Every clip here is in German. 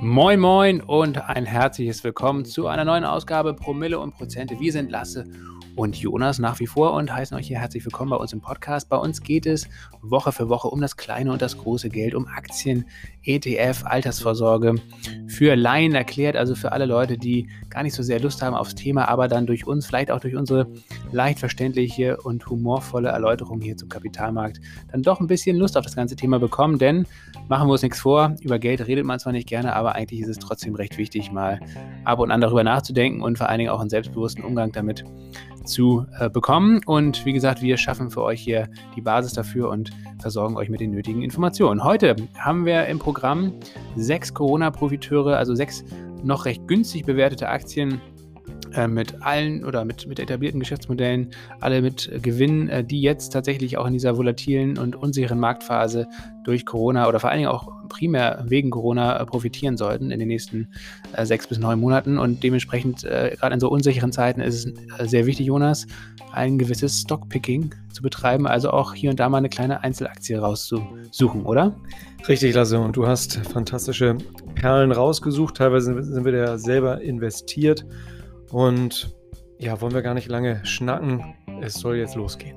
Moin Moin und ein herzliches Willkommen zu einer neuen Ausgabe Promille und Prozente. Wir sind Lasse und Jonas nach wie vor und heißen euch hier herzlich willkommen bei uns im Podcast. Bei uns geht es Woche für Woche um das kleine und das große Geld, um Aktien, ETF, Altersvorsorge. Für Laien erklärt, also für alle Leute, die gar nicht so sehr Lust haben aufs Thema, aber dann durch uns, vielleicht auch durch unsere leicht verständliche und humorvolle Erläuterung hier zum Kapitalmarkt, dann doch ein bisschen Lust auf das ganze Thema bekommen. Denn machen wir uns nichts vor, über Geld redet man zwar nicht gerne, aber eigentlich ist es trotzdem recht wichtig, mal ab und an darüber nachzudenken und vor allen Dingen auch einen selbstbewussten Umgang damit zu äh, bekommen. Und wie gesagt, wir schaffen für euch hier die Basis dafür und versorgen euch mit den nötigen Informationen. Heute haben wir im Programm sechs Corona-Profiteure, also sechs noch recht günstig bewertete Aktien mit allen oder mit, mit etablierten Geschäftsmodellen, alle mit Gewinnen, äh, die jetzt tatsächlich auch in dieser volatilen und unsicheren Marktphase durch Corona oder vor allen Dingen auch primär wegen Corona äh, profitieren sollten in den nächsten äh, sechs bis neun Monaten. Und dementsprechend, äh, gerade in so unsicheren Zeiten, ist es sehr wichtig, Jonas, ein gewisses Stockpicking zu betreiben, also auch hier und da mal eine kleine Einzelaktie rauszusuchen, oder? Richtig, Lasse. Und du hast fantastische Perlen rausgesucht. Teilweise sind wir da selber investiert. Und ja, wollen wir gar nicht lange schnacken. Es soll jetzt losgehen.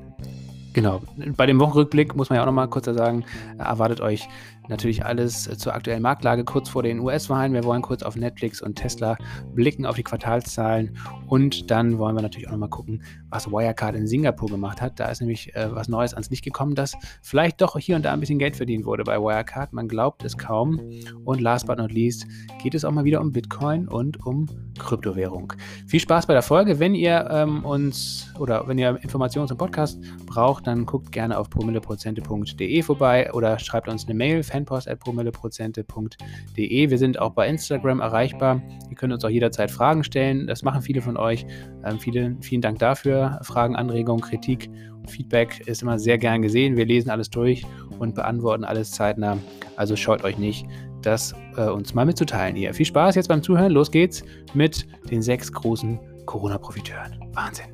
Genau. Bei dem Wochenrückblick muss man ja auch nochmal kurz sagen, erwartet euch natürlich alles zur aktuellen Marktlage kurz vor den US-Wahlen. Wir wollen kurz auf Netflix und Tesla blicken, auf die Quartalszahlen und dann wollen wir natürlich auch nochmal gucken, was Wirecard in Singapur gemacht hat. Da ist nämlich äh, was Neues ans Licht gekommen, dass vielleicht doch hier und da ein bisschen Geld verdient wurde bei Wirecard. Man glaubt es kaum. Und last but not least geht es auch mal wieder um Bitcoin und um Kryptowährung. Viel Spaß bei der Folge. Wenn ihr ähm, uns oder wenn ihr Informationen zum Podcast braucht, dann guckt gerne auf promilleprozente.de vorbei oder schreibt uns eine Mail, fanpost.promilleprozente.de. Wir sind auch bei Instagram erreichbar. Ihr könnt uns auch jederzeit Fragen stellen. Das machen viele von euch. Ähm, viele, vielen Dank dafür. Fragen, Anregungen, Kritik Feedback ist immer sehr gern gesehen. Wir lesen alles durch und beantworten alles zeitnah. Also scheut euch nicht, das äh, uns mal mitzuteilen hier. Viel Spaß jetzt beim Zuhören. Los geht's mit den sechs großen Corona-Profiteuren. Wahnsinn.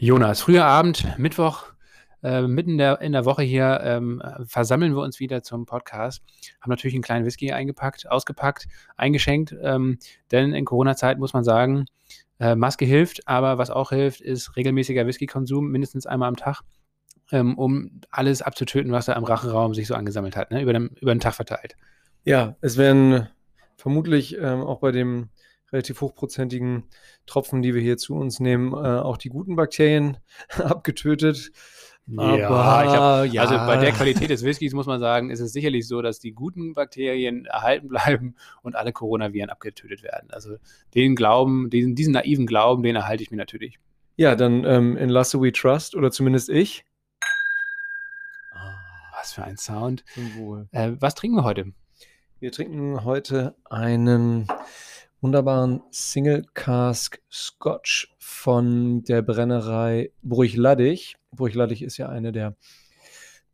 Jonas, früher Abend, Mittwoch, äh, mitten in der, in der Woche hier ähm, versammeln wir uns wieder zum Podcast. Haben natürlich einen kleinen Whisky eingepackt, ausgepackt, eingeschenkt, ähm, denn in Corona-Zeit muss man sagen, äh, Maske hilft, aber was auch hilft, ist regelmäßiger Whisky-Konsum, mindestens einmal am Tag, ähm, um alles abzutöten, was da im Rachenraum sich so angesammelt hat, ne? über, den, über den Tag verteilt. Ja, es werden vermutlich ähm, auch bei dem relativ hochprozentigen Tropfen, die wir hier zu uns nehmen, äh, auch die guten Bakterien abgetötet. Aber, ja, hab, ja, also bei der Qualität des Whiskys muss man sagen, ist es sicherlich so, dass die guten Bakterien erhalten bleiben und alle Coronaviren abgetötet werden. Also den Glauben, diesen, diesen naiven Glauben, den erhalte ich mir natürlich. Ja, dann ähm, in Lasse We Trust oder zumindest ich. Was für ein Sound. Äh, was trinken wir heute? Wir trinken heute einen wunderbaren Single Cask Scotch von der Brennerei Bruichladdich. Bruichladdich ist ja eine der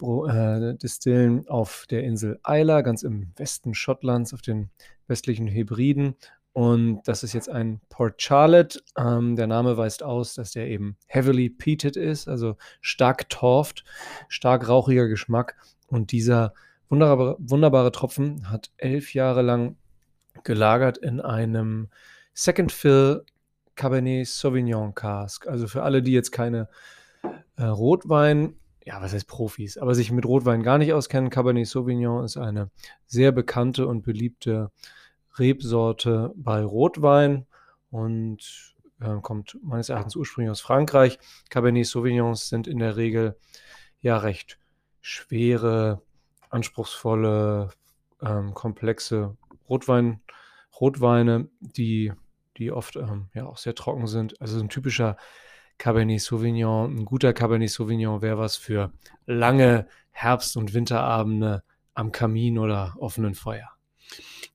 äh, Distillen auf der Insel Isla, ganz im Westen Schottlands, auf den westlichen Hebriden. Und das ist jetzt ein Port Charlotte. Ähm, der Name weist aus, dass der eben heavily peated ist, also stark torft, stark rauchiger Geschmack. Und dieser wunderbare, wunderbare Tropfen hat elf Jahre lang gelagert in einem Second Fill Cabernet Sauvignon Cask. Also für alle, die jetzt keine äh, Rotwein, ja, was heißt Profis, aber sich mit Rotwein gar nicht auskennen, Cabernet Sauvignon ist eine sehr bekannte und beliebte Rebsorte bei Rotwein und äh, kommt meines Erachtens ursprünglich aus Frankreich. Cabernet Sauvignons sind in der Regel ja recht schwere, anspruchsvolle, ähm, komplexe Rotwein, Rotweine, die, die oft ähm, ja auch sehr trocken sind. Also ein typischer Cabernet Sauvignon, ein guter Cabernet Sauvignon wäre was für lange Herbst- und Winterabende am Kamin oder offenen Feuer.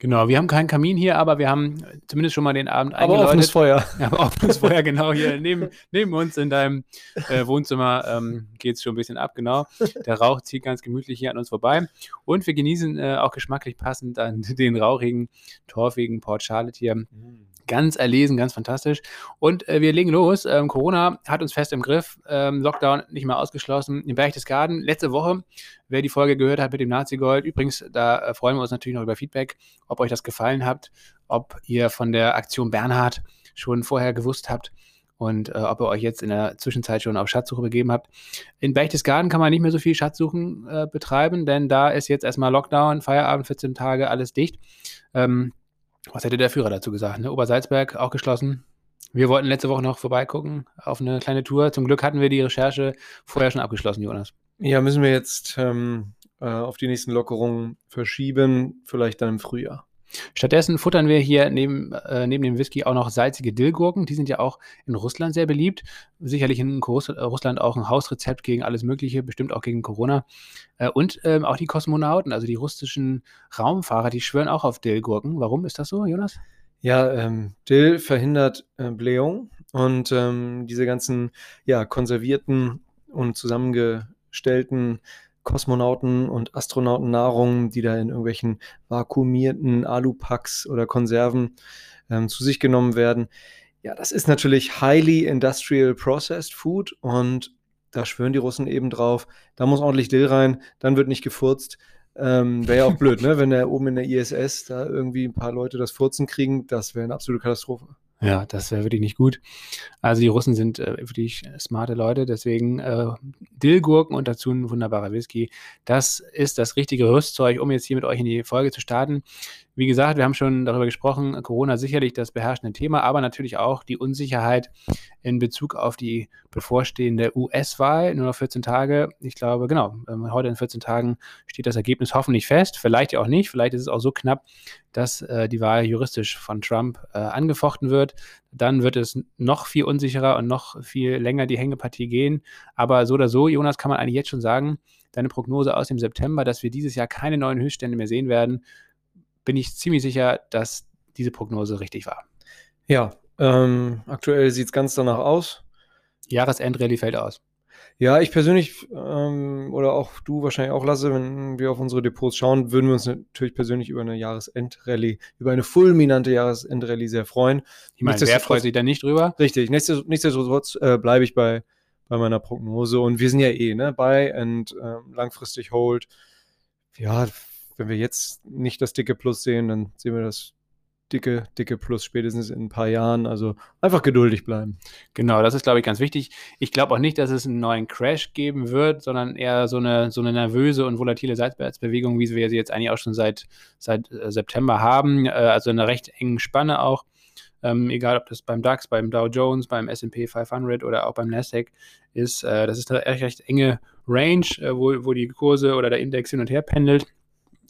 Genau, wir haben keinen Kamin hier, aber wir haben zumindest schon mal den Abend aber eingeläutet. offenes Feuer. Ja, aber offenes Feuer, genau, hier neben, neben uns in deinem äh, Wohnzimmer ähm, geht es schon ein bisschen ab, genau. Der Rauch zieht ganz gemütlich hier an uns vorbei. Und wir genießen äh, auch geschmacklich passend an den rauchigen, torfigen Port Charlotte hier. Mm ganz erlesen, ganz fantastisch. Und äh, wir legen los. Ähm, Corona hat uns fest im Griff. Ähm, Lockdown nicht mehr ausgeschlossen. Im Berchtesgaden letzte Woche, wer die Folge gehört hat mit dem Nazi-Gold, übrigens, da äh, freuen wir uns natürlich noch über Feedback, ob euch das gefallen hat, ob ihr von der Aktion Bernhard schon vorher gewusst habt und äh, ob ihr euch jetzt in der Zwischenzeit schon auf Schatzsuche begeben habt. In Berchtesgaden kann man nicht mehr so viel Schatzsuchen äh, betreiben, denn da ist jetzt erstmal Lockdown, Feierabend, 14 Tage, alles dicht. Ähm, was hätte der Führer dazu gesagt? Ne? Obersalzberg auch geschlossen. Wir wollten letzte Woche noch vorbeigucken auf eine kleine Tour. Zum Glück hatten wir die Recherche vorher schon abgeschlossen, Jonas. Ja, müssen wir jetzt ähm, äh, auf die nächsten Lockerungen verschieben, vielleicht dann im Frühjahr. Stattdessen futtern wir hier neben, äh, neben dem Whisky auch noch salzige Dillgurken. Die sind ja auch in Russland sehr beliebt. Sicherlich in Russland auch ein Hausrezept gegen alles Mögliche, bestimmt auch gegen Corona. Äh, und ähm, auch die Kosmonauten, also die russischen Raumfahrer, die schwören auch auf Dillgurken. Warum ist das so, Jonas? Ja, ähm, Dill verhindert äh, Blähung und ähm, diese ganzen ja, konservierten und zusammengestellten Kosmonauten- und Astronautennahrung, die da in irgendwelchen vakuumierten Alupacks oder Konserven ähm, zu sich genommen werden. Ja, das ist natürlich highly industrial processed food und da schwören die Russen eben drauf. Da muss ordentlich Dill rein, dann wird nicht gefurzt. Ähm, wäre ja auch blöd, ne? wenn da oben in der ISS da irgendwie ein paar Leute das Furzen kriegen, das wäre eine absolute Katastrophe. Ja, das wäre wirklich nicht gut. Also die Russen sind äh, wirklich smarte Leute, deswegen äh, Dillgurken und dazu ein wunderbarer Whisky. Das ist das richtige Rüstzeug, um jetzt hier mit euch in die Folge zu starten. Wie gesagt, wir haben schon darüber gesprochen, Corona sicherlich das beherrschende Thema, aber natürlich auch die Unsicherheit in Bezug auf die bevorstehende US-Wahl. Nur noch 14 Tage. Ich glaube, genau, ähm, heute in 14 Tagen steht das Ergebnis hoffentlich fest. Vielleicht ja auch nicht. Vielleicht ist es auch so knapp, dass äh, die Wahl juristisch von Trump äh, angefochten wird. Dann wird es noch viel unsicherer und noch viel länger die Hängepartie gehen. Aber so oder so, Jonas, kann man eigentlich jetzt schon sagen, deine Prognose aus dem September, dass wir dieses Jahr keine neuen Höchststände mehr sehen werden, bin ich ziemlich sicher, dass diese Prognose richtig war. Ja, ähm, aktuell sieht es ganz danach aus. Jahresendrallye fällt aus. Ja, ich persönlich ähm, oder auch du wahrscheinlich auch, Lasse, wenn wir auf unsere Depots schauen, würden wir uns natürlich persönlich über eine Jahresendrallye, über eine fulminante Jahresendrallye sehr freuen. Ich meine, wer freut sich da nicht drüber? Richtig, nichtsdestotrotz äh, bleibe ich bei, bei meiner Prognose und wir sind ja eh ne, bei und äh, langfristig hold. Ja, wenn wir jetzt nicht das dicke Plus sehen, dann sehen wir das dicke, dicke Plus spätestens in ein paar Jahren. Also einfach geduldig bleiben. Genau, das ist, glaube ich, ganz wichtig. Ich glaube auch nicht, dass es einen neuen Crash geben wird, sondern eher so eine, so eine nervöse und volatile Seitwärtsbewegung, wie wir sie jetzt eigentlich auch schon seit, seit äh, September haben. Äh, also in einer recht engen Spanne auch. Ähm, egal ob das beim DAX, beim Dow Jones, beim S&P 500 oder auch beim Nasdaq ist, äh, das ist eine recht, recht enge Range, äh, wo, wo die Kurse oder der Index hin und her pendelt.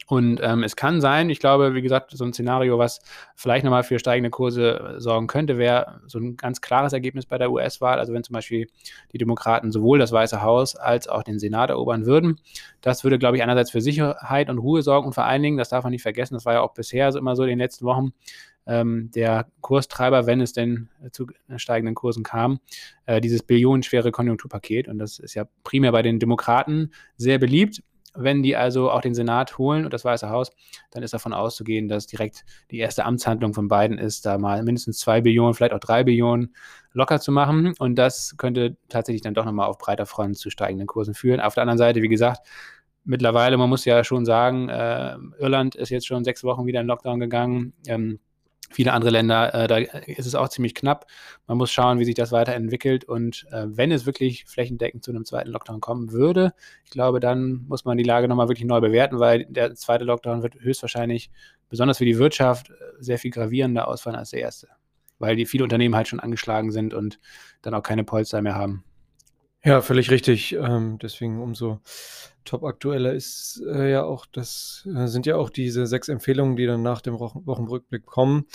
Und ähm, es kann sein, ich glaube, wie gesagt, so ein Szenario, was vielleicht nochmal für steigende Kurse äh, sorgen könnte, wäre so ein ganz klares Ergebnis bei der US-Wahl. Also wenn zum Beispiel die Demokraten sowohl das Weiße Haus als auch den Senat erobern würden. Das würde, glaube ich, einerseits für Sicherheit und Ruhe sorgen und vor allen Dingen, das darf man nicht vergessen, das war ja auch bisher immer so in den letzten Wochen, ähm, der Kurstreiber, wenn es denn zu steigenden Kursen kam, äh, dieses billionenschwere Konjunkturpaket. Und das ist ja primär bei den Demokraten sehr beliebt. Wenn die also auch den Senat holen und das Weiße Haus, dann ist davon auszugehen, dass direkt die erste Amtshandlung von beiden ist, da mal mindestens zwei Billionen, vielleicht auch drei Billionen locker zu machen. Und das könnte tatsächlich dann doch nochmal auf breiter Front zu steigenden Kursen führen. Auf der anderen Seite, wie gesagt, mittlerweile, man muss ja schon sagen, äh, Irland ist jetzt schon sechs Wochen wieder in Lockdown gegangen. Ähm, viele andere Länder, äh, da ist es auch ziemlich knapp. Man muss schauen, wie sich das weiterentwickelt. Und äh, wenn es wirklich flächendeckend zu einem zweiten Lockdown kommen würde, ich glaube, dann muss man die Lage nochmal wirklich neu bewerten, weil der zweite Lockdown wird höchstwahrscheinlich, besonders für die Wirtschaft, äh, sehr viel gravierender ausfallen als der erste. Weil die viele Unternehmen halt schon angeschlagen sind und dann auch keine Polster mehr haben. Ja, völlig richtig. Ähm, deswegen umso top aktueller ist äh, ja auch, das äh, sind ja auch diese sechs Empfehlungen, die dann nach dem Wochen Wochenrückblick kommen,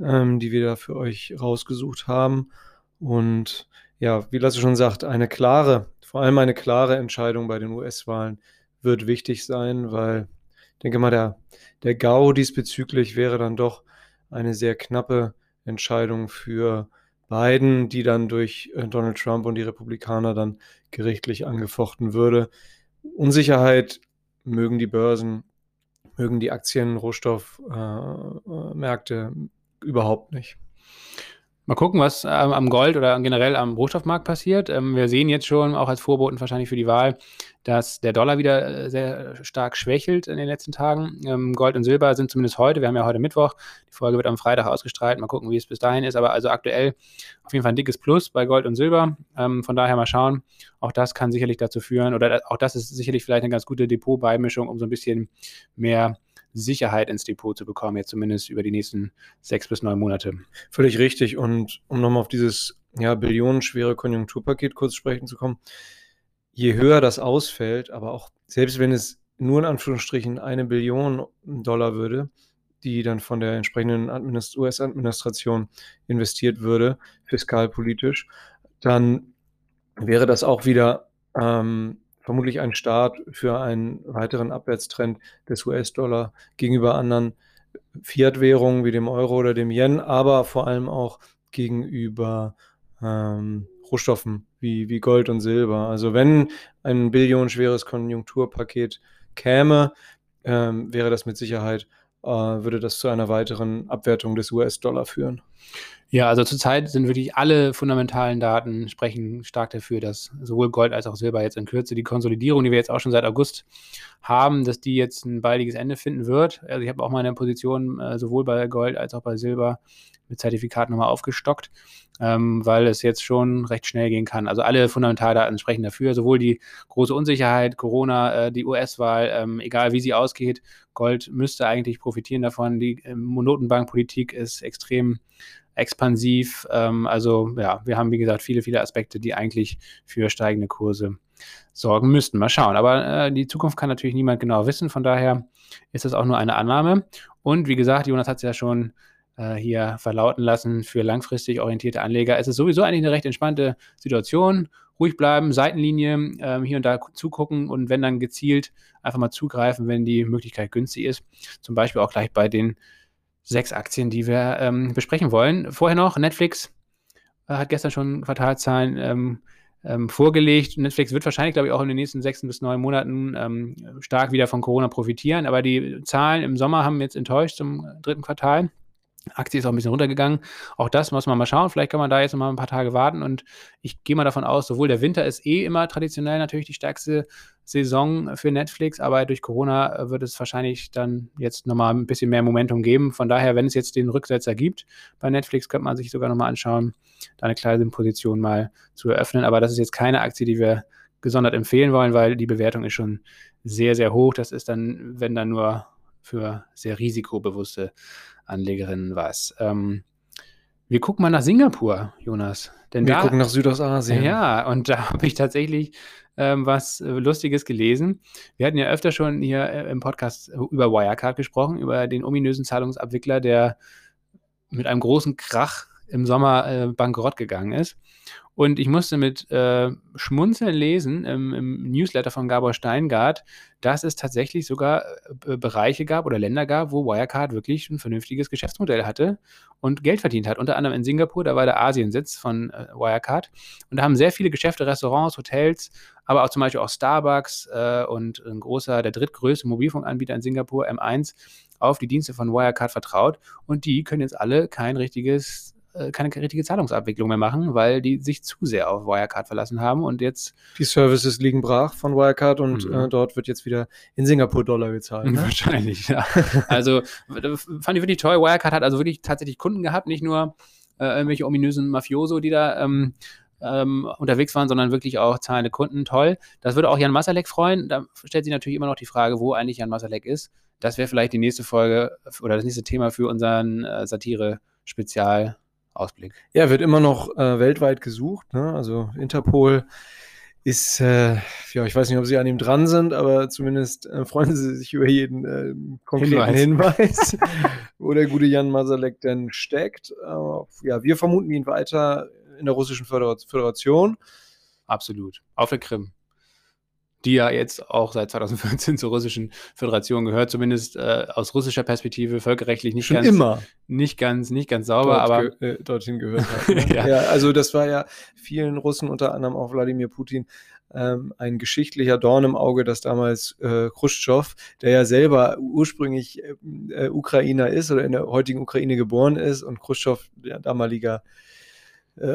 ähm, die wir da für euch rausgesucht haben. Und ja, wie Lasse schon sagt, eine klare, vor allem eine klare Entscheidung bei den US-Wahlen wird wichtig sein, weil ich denke mal, der, der GAU diesbezüglich wäre dann doch eine sehr knappe Entscheidung für Biden, die dann durch äh, Donald Trump und die Republikaner dann gerichtlich angefochten würde. Unsicherheit mögen die Börsen, mögen die Aktien, Rohstoffmärkte äh, äh überhaupt nicht. Mal gucken, was ähm, am Gold oder generell am Rohstoffmarkt passiert. Ähm, wir sehen jetzt schon, auch als Vorboten wahrscheinlich für die Wahl, dass der Dollar wieder äh, sehr stark schwächelt in den letzten Tagen. Ähm, Gold und Silber sind zumindest heute, wir haben ja heute Mittwoch, die Folge wird am Freitag ausgestrahlt, mal gucken, wie es bis dahin ist, aber also aktuell auf jeden Fall ein dickes Plus bei Gold und Silber. Ähm, von daher mal schauen, auch das kann sicherlich dazu führen, oder auch das ist sicherlich vielleicht eine ganz gute Depotbeimischung, um so ein bisschen mehr Sicherheit ins Depot zu bekommen, jetzt zumindest über die nächsten sechs bis neun Monate. Völlig richtig. Und um nochmal auf dieses ja, billionenschwere Konjunkturpaket kurz sprechen zu kommen, je höher das ausfällt, aber auch selbst wenn es nur in Anführungsstrichen eine Billion Dollar würde, die dann von der entsprechenden US-Administration investiert würde, fiskalpolitisch, dann wäre das auch wieder ähm, vermutlich ein Start für einen weiteren Abwärtstrend des US-Dollar gegenüber anderen Fiat-Währungen wie dem Euro oder dem Yen, aber vor allem auch gegenüber ähm, Rohstoffen wie, wie Gold und Silber. Also wenn ein billionenschweres Konjunkturpaket käme, ähm, wäre das mit Sicherheit, äh, würde das zu einer weiteren Abwertung des US-Dollar führen. Ja, also zurzeit sind wirklich alle fundamentalen Daten sprechen stark dafür, dass sowohl Gold als auch Silber jetzt in Kürze die Konsolidierung, die wir jetzt auch schon seit August haben, dass die jetzt ein baldiges Ende finden wird. Also ich habe auch meine Position äh, sowohl bei Gold als auch bei Silber mit Zertifikat nochmal aufgestockt, ähm, weil es jetzt schon recht schnell gehen kann. Also alle Fundamentaldaten sprechen dafür, sowohl die große Unsicherheit, Corona, äh, die US-Wahl, ähm, egal wie sie ausgeht, Gold müsste eigentlich profitieren davon. Die ähm, Notenbankpolitik ist extrem expansiv. Ähm, also ja, wir haben, wie gesagt, viele, viele Aspekte, die eigentlich für steigende Kurse sorgen müssten. Mal schauen. Aber äh, die Zukunft kann natürlich niemand genau wissen. Von daher ist das auch nur eine Annahme. Und wie gesagt, Jonas hat es ja schon hier verlauten lassen, für langfristig orientierte Anleger ist es sowieso eigentlich eine recht entspannte Situation. Ruhig bleiben, Seitenlinie ähm, hier und da zugucken und wenn dann gezielt einfach mal zugreifen, wenn die Möglichkeit günstig ist. Zum Beispiel auch gleich bei den sechs Aktien, die wir ähm, besprechen wollen. Vorher noch, Netflix äh, hat gestern schon Quartalzahlen ähm, ähm, vorgelegt. Netflix wird wahrscheinlich, glaube ich, auch in den nächsten sechs bis neun Monaten ähm, stark wieder von Corona profitieren. Aber die Zahlen im Sommer haben jetzt enttäuscht zum dritten Quartal. Aktie ist auch ein bisschen runtergegangen. Auch das muss man mal schauen. Vielleicht kann man da jetzt noch mal ein paar Tage warten. Und ich gehe mal davon aus, sowohl der Winter ist eh immer traditionell natürlich die stärkste Saison für Netflix, aber durch Corona wird es wahrscheinlich dann jetzt noch mal ein bisschen mehr Momentum geben. Von daher, wenn es jetzt den Rücksetzer gibt bei Netflix, könnte man sich sogar noch mal anschauen, da eine kleine Position mal zu eröffnen. Aber das ist jetzt keine Aktie, die wir gesondert empfehlen wollen, weil die Bewertung ist schon sehr, sehr hoch. Das ist dann, wenn dann nur für sehr risikobewusste Anlegerinnen was. Ähm, wir gucken mal nach Singapur, Jonas. Denn wir da, gucken nach Südostasien. Ja, und da habe ich tatsächlich ähm, was äh, Lustiges gelesen. Wir hatten ja öfter schon hier äh, im Podcast über Wirecard gesprochen, über den ominösen Zahlungsabwickler, der mit einem großen Krach im Sommer äh, bankrott gegangen ist. Und ich musste mit äh, Schmunzeln lesen im, im, Newsletter von Gabor Steingart, dass es tatsächlich sogar äh, Bereiche gab oder Länder gab, wo Wirecard wirklich ein vernünftiges Geschäftsmodell hatte und Geld verdient hat. Unter anderem in Singapur, da war der Asiensitz von äh, Wirecard. Und da haben sehr viele Geschäfte, Restaurants, Hotels, aber auch zum Beispiel auch Starbucks äh, und ein großer, der drittgrößte Mobilfunkanbieter in Singapur, M1, auf die Dienste von Wirecard vertraut. Und die können jetzt alle kein richtiges keine richtige Zahlungsabwicklung mehr machen, weil die sich zu sehr auf Wirecard verlassen haben und jetzt. Die Services liegen brach von Wirecard und mhm. äh, dort wird jetzt wieder in Singapur-Dollar gezahlt. Ne? Wahrscheinlich, ja. also fand ich wirklich toll. Wirecard hat also wirklich tatsächlich Kunden gehabt, nicht nur äh, irgendwelche ominösen Mafioso, die da ähm, ähm, unterwegs waren, sondern wirklich auch zahlende Kunden. Toll. Das würde auch Jan Masalek freuen. Da stellt sich natürlich immer noch die Frage, wo eigentlich Jan Masalek ist. Das wäre vielleicht die nächste Folge oder das nächste Thema für unseren äh, Satire-Spezial Ausblick. Ja, wird immer noch äh, weltweit gesucht. Ne? Also Interpol ist, äh, ja, ich weiß nicht, ob sie an ihm dran sind, aber zumindest äh, freuen sie sich über jeden äh, konkreten Hinweis, Hinweis wo der gute Jan Masalek denn steckt. ja, wir vermuten ihn weiter in der russischen Föderation. Absolut. Auf der Krim die ja jetzt auch seit 2014 zur russischen Föderation gehört, zumindest äh, aus russischer Perspektive völkerrechtlich nicht Schon ganz, immer. nicht ganz, nicht ganz sauber, Dort aber ge äh, dorthin gehört hat. Ne? ja. ja. also das war ja vielen Russen, unter anderem auch Wladimir Putin, ähm, ein geschichtlicher Dorn im Auge, dass damals äh, Khrushchev, der ja selber ursprünglich äh, Ukrainer ist oder in der heutigen Ukraine geboren ist und Khrushchev, der damaliger äh,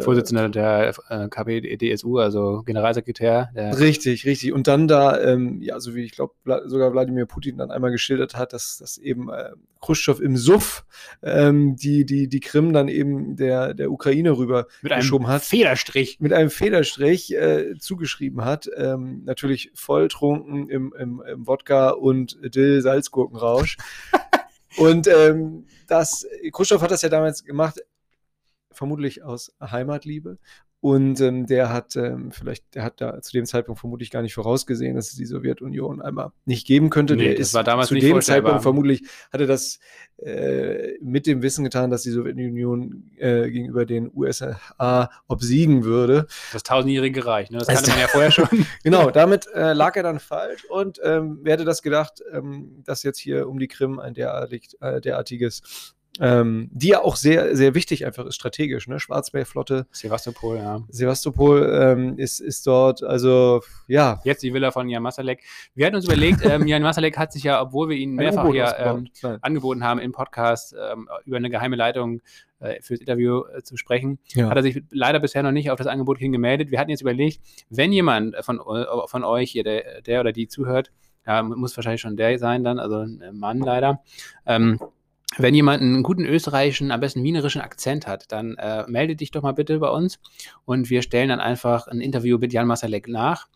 Vorsitzender der äh, KPDSU, also Generalsekretär. richtig, richtig. Und dann da, ähm, ja, so wie ich glaube, sogar Wladimir Putin dann einmal geschildert hat, dass, dass eben äh, Khrushchev im Suff ähm, die, die, die Krim dann eben der, der Ukraine rüber mit geschoben einem hat. Federstrich. Mit einem Federstrich äh, zugeschrieben hat. Ähm, natürlich volltrunken im, im, im Wodka und Dill-Salzgurkenrausch. und ähm, das, Khrushchev hat das ja damals gemacht, vermutlich aus Heimatliebe. Und ähm, der hat ähm, vielleicht, der hat da zu dem Zeitpunkt vermutlich gar nicht vorausgesehen, dass es die Sowjetunion einmal nicht geben könnte. Nee, der ist war damals zu dem Zeitpunkt vermutlich hatte das äh, mit dem Wissen getan, dass die Sowjetunion äh, gegenüber den USA obsiegen würde. Das tausendjährige Reich, ne? das kannte man ja vorher schon. genau, damit äh, lag er dann falsch und ähm, wer hätte das gedacht, ähm, dass jetzt hier um die Krim ein derartig, äh, derartiges ähm, die ja auch sehr, sehr wichtig einfach ist, strategisch, ne? Schwarzmeerflotte. Sevastopol, ja. Sevastopol ähm, ist, ist dort, also ja. Jetzt die Villa von Jan Masalek. Wir hatten uns überlegt, ähm, Jan Masalek hat sich ja, obwohl wir ihn mehrfach hier ähm, angeboten haben im Podcast, ähm, über eine geheime Leitung äh, fürs Interview äh, zu sprechen, ja. hat er sich leider bisher noch nicht auf das Angebot hingemeldet. Wir hatten jetzt überlegt, wenn jemand von, äh, von euch hier, der, der oder die zuhört, ja, muss wahrscheinlich schon der sein dann, also ein Mann leider, ähm, wenn jemand einen guten österreichischen, am besten wienerischen Akzent hat, dann äh, melde dich doch mal bitte bei uns und wir stellen dann einfach ein Interview mit Jan Masalek nach.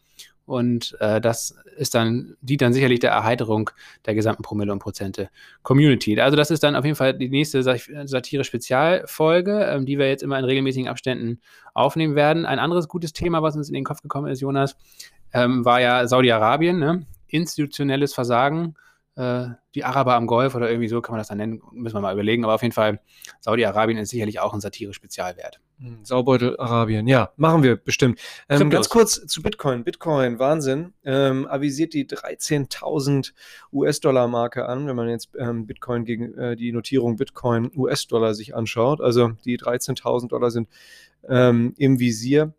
Und äh, das ist dann, dient dann sicherlich der Erheiterung der gesamten Promille und Prozente Community. Also das ist dann auf jeden Fall die nächste Satire-Spezialfolge, ähm, die wir jetzt immer in regelmäßigen Abständen aufnehmen werden. Ein anderes gutes Thema, was uns in den Kopf gekommen ist, Jonas, ähm, war ja Saudi-Arabien, ne? institutionelles Versagen äh, die Araber am Golf oder irgendwie so kann man das dann nennen, müssen wir mal überlegen. Aber auf jeden Fall, Saudi-Arabien ist sicherlich auch ein Satire-Spezialwert. Hm, Saubeutel Arabien, ja, machen wir bestimmt. Ähm, ganz kurz zu Bitcoin. Bitcoin, Wahnsinn, ähm, avisiert die 13.000 US-Dollar-Marke an, wenn man jetzt ähm, Bitcoin gegen äh, die Notierung Bitcoin US-Dollar sich anschaut. Also die 13.000 Dollar sind ähm, im Visier.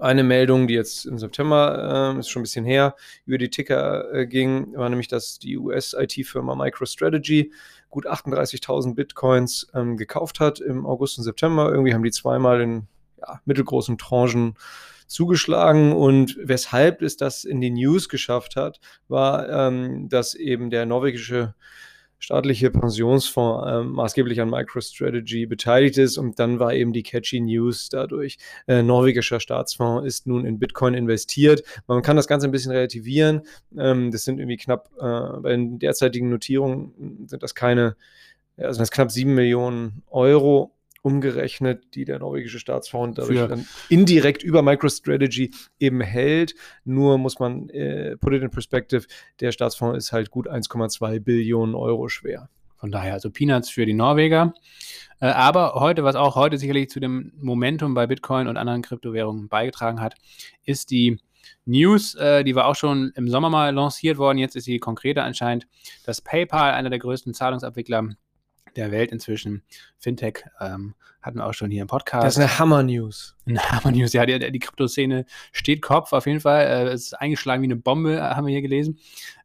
Eine Meldung, die jetzt im September, äh, ist schon ein bisschen her, über die Ticker äh, ging, war nämlich, dass die US-IT-Firma MicroStrategy gut 38.000 Bitcoins ähm, gekauft hat im August und September. Irgendwie haben die zweimal in ja, mittelgroßen Tranchen zugeschlagen und weshalb es das in die News geschafft hat, war, ähm, dass eben der norwegische staatliche Pensionsfonds äh, maßgeblich an MicroStrategy beteiligt ist. Und dann war eben die catchy News dadurch, äh, norwegischer Staatsfonds ist nun in Bitcoin investiert. Man kann das Ganze ein bisschen relativieren. Ähm, das sind irgendwie knapp, äh, bei den derzeitigen Notierungen sind das keine, also das knapp sieben Millionen Euro umgerechnet, die der norwegische Staatsfonds dadurch Für. dann indirekt über MicroStrategy eben hält. Nur muss man, äh, put it in perspective, der Staatsfonds ist halt gut 1,2 Billionen Euro schwer. Von daher also Peanuts für die Norweger. Äh, aber heute, was auch heute sicherlich zu dem Momentum bei Bitcoin und anderen Kryptowährungen beigetragen hat, ist die News, äh, die war auch schon im Sommer mal lanciert worden. Jetzt ist sie konkreter anscheinend, dass PayPal, einer der größten Zahlungsabwickler, der Welt inzwischen. Fintech ähm, hatten wir auch schon hier im Podcast. Das ist eine Hammer-News. Eine Hammer-News, ja, die, die Kryptoszene steht Kopf auf jeden Fall. Äh, es ist eingeschlagen wie eine Bombe, haben wir hier gelesen.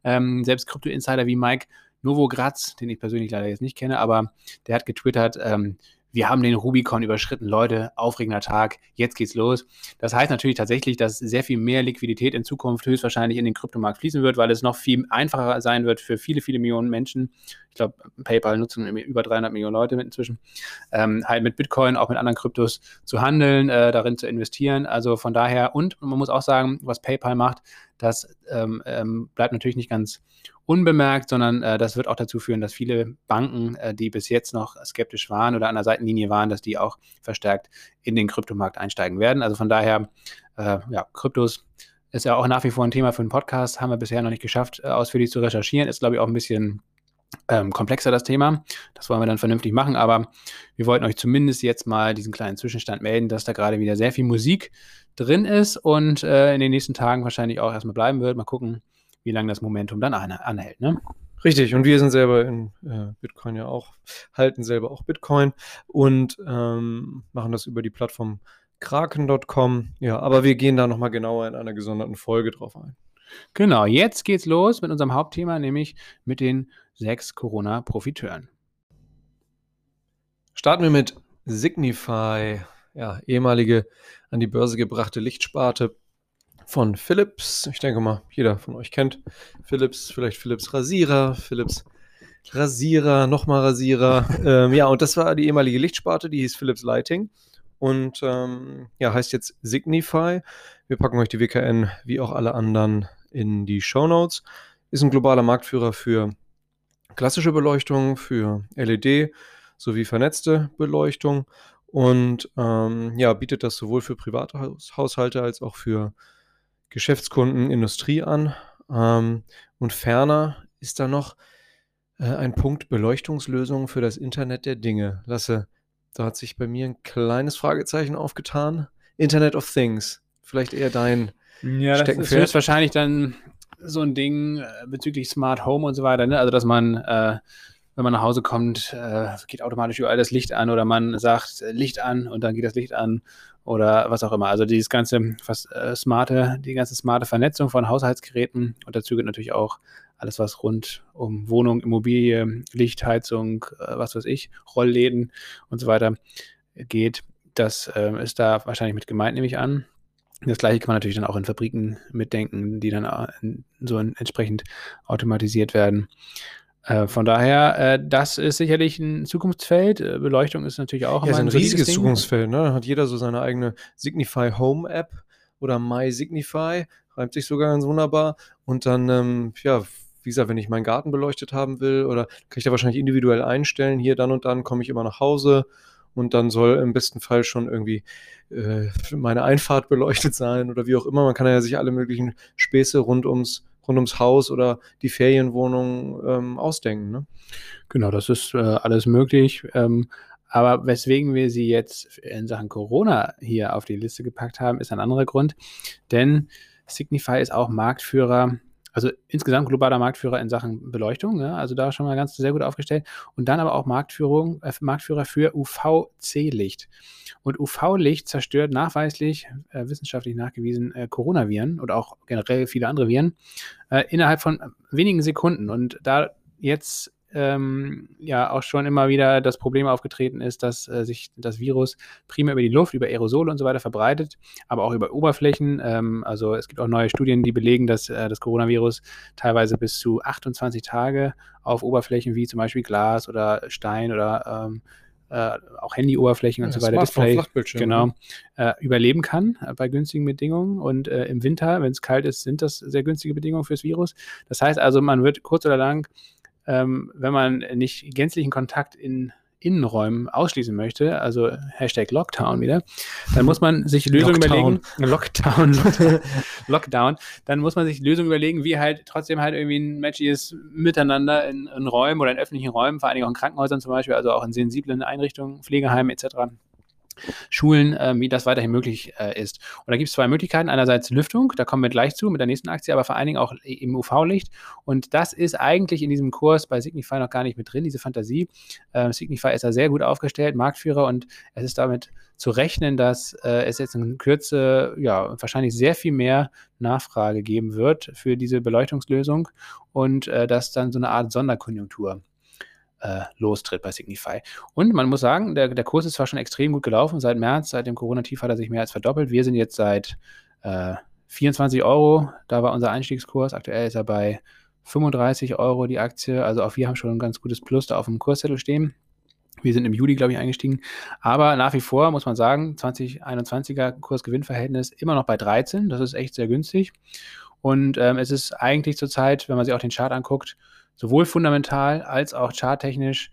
Ähm, selbst Krypto-Insider wie Mike Novogratz, den ich persönlich leider jetzt nicht kenne, aber der hat getwittert, ähm, wir haben den Rubicon überschritten, Leute, aufregender Tag, jetzt geht's los. Das heißt natürlich tatsächlich, dass sehr viel mehr Liquidität in Zukunft höchstwahrscheinlich in den Kryptomarkt fließen wird, weil es noch viel einfacher sein wird für viele, viele Millionen Menschen. Ich glaube, PayPal nutzen über 300 Millionen Leute mit inzwischen, ähm, halt mit Bitcoin, auch mit anderen Kryptos zu handeln, äh, darin zu investieren. Also von daher, und man muss auch sagen, was PayPal macht, das ähm, ähm, bleibt natürlich nicht ganz unbemerkt, sondern äh, das wird auch dazu führen, dass viele Banken, äh, die bis jetzt noch skeptisch waren oder an der Seitenlinie waren, dass die auch verstärkt in den Kryptomarkt einsteigen werden. Also von daher, äh, ja, Kryptos ist ja auch nach wie vor ein Thema für einen Podcast, haben wir bisher noch nicht geschafft, äh, ausführlich zu recherchieren. Ist, glaube ich, auch ein bisschen ähm, komplexer das Thema. Das wollen wir dann vernünftig machen, aber wir wollten euch zumindest jetzt mal diesen kleinen Zwischenstand melden, dass da gerade wieder sehr viel Musik drin ist und äh, in den nächsten Tagen wahrscheinlich auch erstmal bleiben wird. Mal gucken, wie lange das Momentum dann an, anhält. Ne? Richtig, und wir sind selber in äh, Bitcoin ja auch, halten selber auch Bitcoin und ähm, machen das über die Plattform kraken.com. Ja, aber wir gehen da nochmal genauer in einer gesonderten Folge drauf ein. Genau, jetzt geht's los mit unserem Hauptthema, nämlich mit den sechs Corona-Profiteuren. Starten wir mit Signify, ja, ehemalige an die Börse gebrachte Lichtsparte von Philips. Ich denke mal, jeder von euch kennt Philips, vielleicht Philips Rasierer, Philips Rasierer, nochmal Rasierer. ähm, ja, und das war die ehemalige Lichtsparte, die hieß Philips Lighting und ähm, ja, heißt jetzt Signify. Wir packen euch die WKN wie auch alle anderen in die Show Notes. Ist ein globaler Marktführer für klassische Beleuchtung, für LED sowie vernetzte Beleuchtung und ähm, ja, bietet das sowohl für private Haushalte als auch für Geschäftskunden, Industrie an. Ähm, und ferner ist da noch äh, ein Punkt Beleuchtungslösungen für das Internet der Dinge. Lasse, da hat sich bei mir ein kleines Fragezeichen aufgetan. Internet of Things. Vielleicht eher dein ja, Steckenpferd. Das ist wahrscheinlich dann so ein Ding äh, bezüglich Smart Home und so weiter. Ne? Also, dass man, äh, wenn man nach Hause kommt, äh, geht automatisch überall das Licht an oder man sagt äh, Licht an und dann geht das Licht an oder was auch immer. Also dieses ganze was, äh, smarte, die ganze smarte Vernetzung von Haushaltsgeräten und dazu geht natürlich auch alles, was rund um Wohnung, Immobilie, Licht, Heizung, äh, was weiß ich, Rollläden und so weiter geht. Das äh, ist da wahrscheinlich mit gemeint, nehme ich an. Das gleiche kann man natürlich dann auch in Fabriken mitdenken, die dann äh, so entsprechend automatisiert werden. Äh, von daher, äh, das ist sicherlich ein Zukunftsfeld. Äh, Beleuchtung ist natürlich auch ja, ein, ein riesiges Ding. Zukunftsfeld. Ne? Da hat jeder so seine eigene Signify Home App oder My Signify, reimt sich sogar ganz wunderbar. Und dann, ähm, ja, wie gesagt, wenn ich meinen Garten beleuchtet haben will, oder kann ich da wahrscheinlich individuell einstellen, hier dann und dann komme ich immer nach Hause und dann soll im besten Fall schon irgendwie äh, meine Einfahrt beleuchtet sein oder wie auch immer. Man kann ja sich alle möglichen Späße rund ums, rund ums Haus oder die Ferienwohnung ähm, ausdenken. Ne? Genau, das ist äh, alles möglich. Ähm, aber weswegen wir sie jetzt in Sachen Corona hier auf die Liste gepackt haben, ist ein anderer Grund. Denn Signify ist auch Marktführer also insgesamt globaler Marktführer in Sachen Beleuchtung, ja, also da schon mal ganz sehr gut aufgestellt. Und dann aber auch Marktführung, äh, Marktführer für UVC-Licht. Und UV-Licht zerstört nachweislich, äh, wissenschaftlich nachgewiesen, äh, Coronaviren oder auch generell viele andere Viren äh, innerhalb von wenigen Sekunden. Und da jetzt ähm, ja auch schon immer wieder das Problem aufgetreten ist, dass äh, sich das Virus primär über die Luft, über Aerosole und so weiter verbreitet, aber auch über Oberflächen. Ähm, also es gibt auch neue Studien, die belegen, dass äh, das Coronavirus teilweise bis zu 28 Tage auf Oberflächen wie zum Beispiel Glas oder Stein oder ähm, äh, auch Handyoberflächen und ja, so weiter, Display, genau, ne? äh, überleben kann äh, bei günstigen Bedingungen. Und äh, im Winter, wenn es kalt ist, sind das sehr günstige Bedingungen fürs Virus. Das heißt also, man wird kurz oder lang ähm, wenn man nicht gänzlichen Kontakt in Innenräumen ausschließen möchte, also Hashtag Lockdown wieder, dann muss man sich Lösungen überlegen. Lockdown. Lockdown. Dann muss man sich Lösungen überlegen, wie halt trotzdem halt irgendwie ein matchiges Miteinander in, in Räumen oder in öffentlichen Räumen, vor allem auch in Krankenhäusern zum Beispiel, also auch in sensiblen Einrichtungen, Pflegeheimen etc. Schulen, äh, wie das weiterhin möglich äh, ist. Und da gibt es zwei Möglichkeiten. Einerseits Lüftung, da kommen wir gleich zu mit der nächsten Aktie, aber vor allen Dingen auch im UV-Licht. Und das ist eigentlich in diesem Kurs bei Signify noch gar nicht mit drin, diese Fantasie. Äh, Signify ist da sehr gut aufgestellt, Marktführer, und es ist damit zu rechnen, dass äh, es jetzt in Kürze ja wahrscheinlich sehr viel mehr Nachfrage geben wird für diese Beleuchtungslösung und äh, dass dann so eine Art Sonderkonjunktur äh, lostritt bei Signify. Und man muss sagen, der, der Kurs ist zwar schon extrem gut gelaufen. Seit März, seit dem Corona-Tief hat er sich mehr als verdoppelt. Wir sind jetzt seit äh, 24 Euro. Da war unser Einstiegskurs. Aktuell ist er bei 35 Euro die Aktie. Also auch wir haben schon ein ganz gutes Plus da auf dem Kurszettel stehen. Wir sind im Juli, glaube ich, eingestiegen. Aber nach wie vor muss man sagen, 2021er Kursgewinnverhältnis immer noch bei 13. Das ist echt sehr günstig. Und ähm, es ist eigentlich zurzeit, wenn man sich auch den Chart anguckt, sowohl fundamental als auch charttechnisch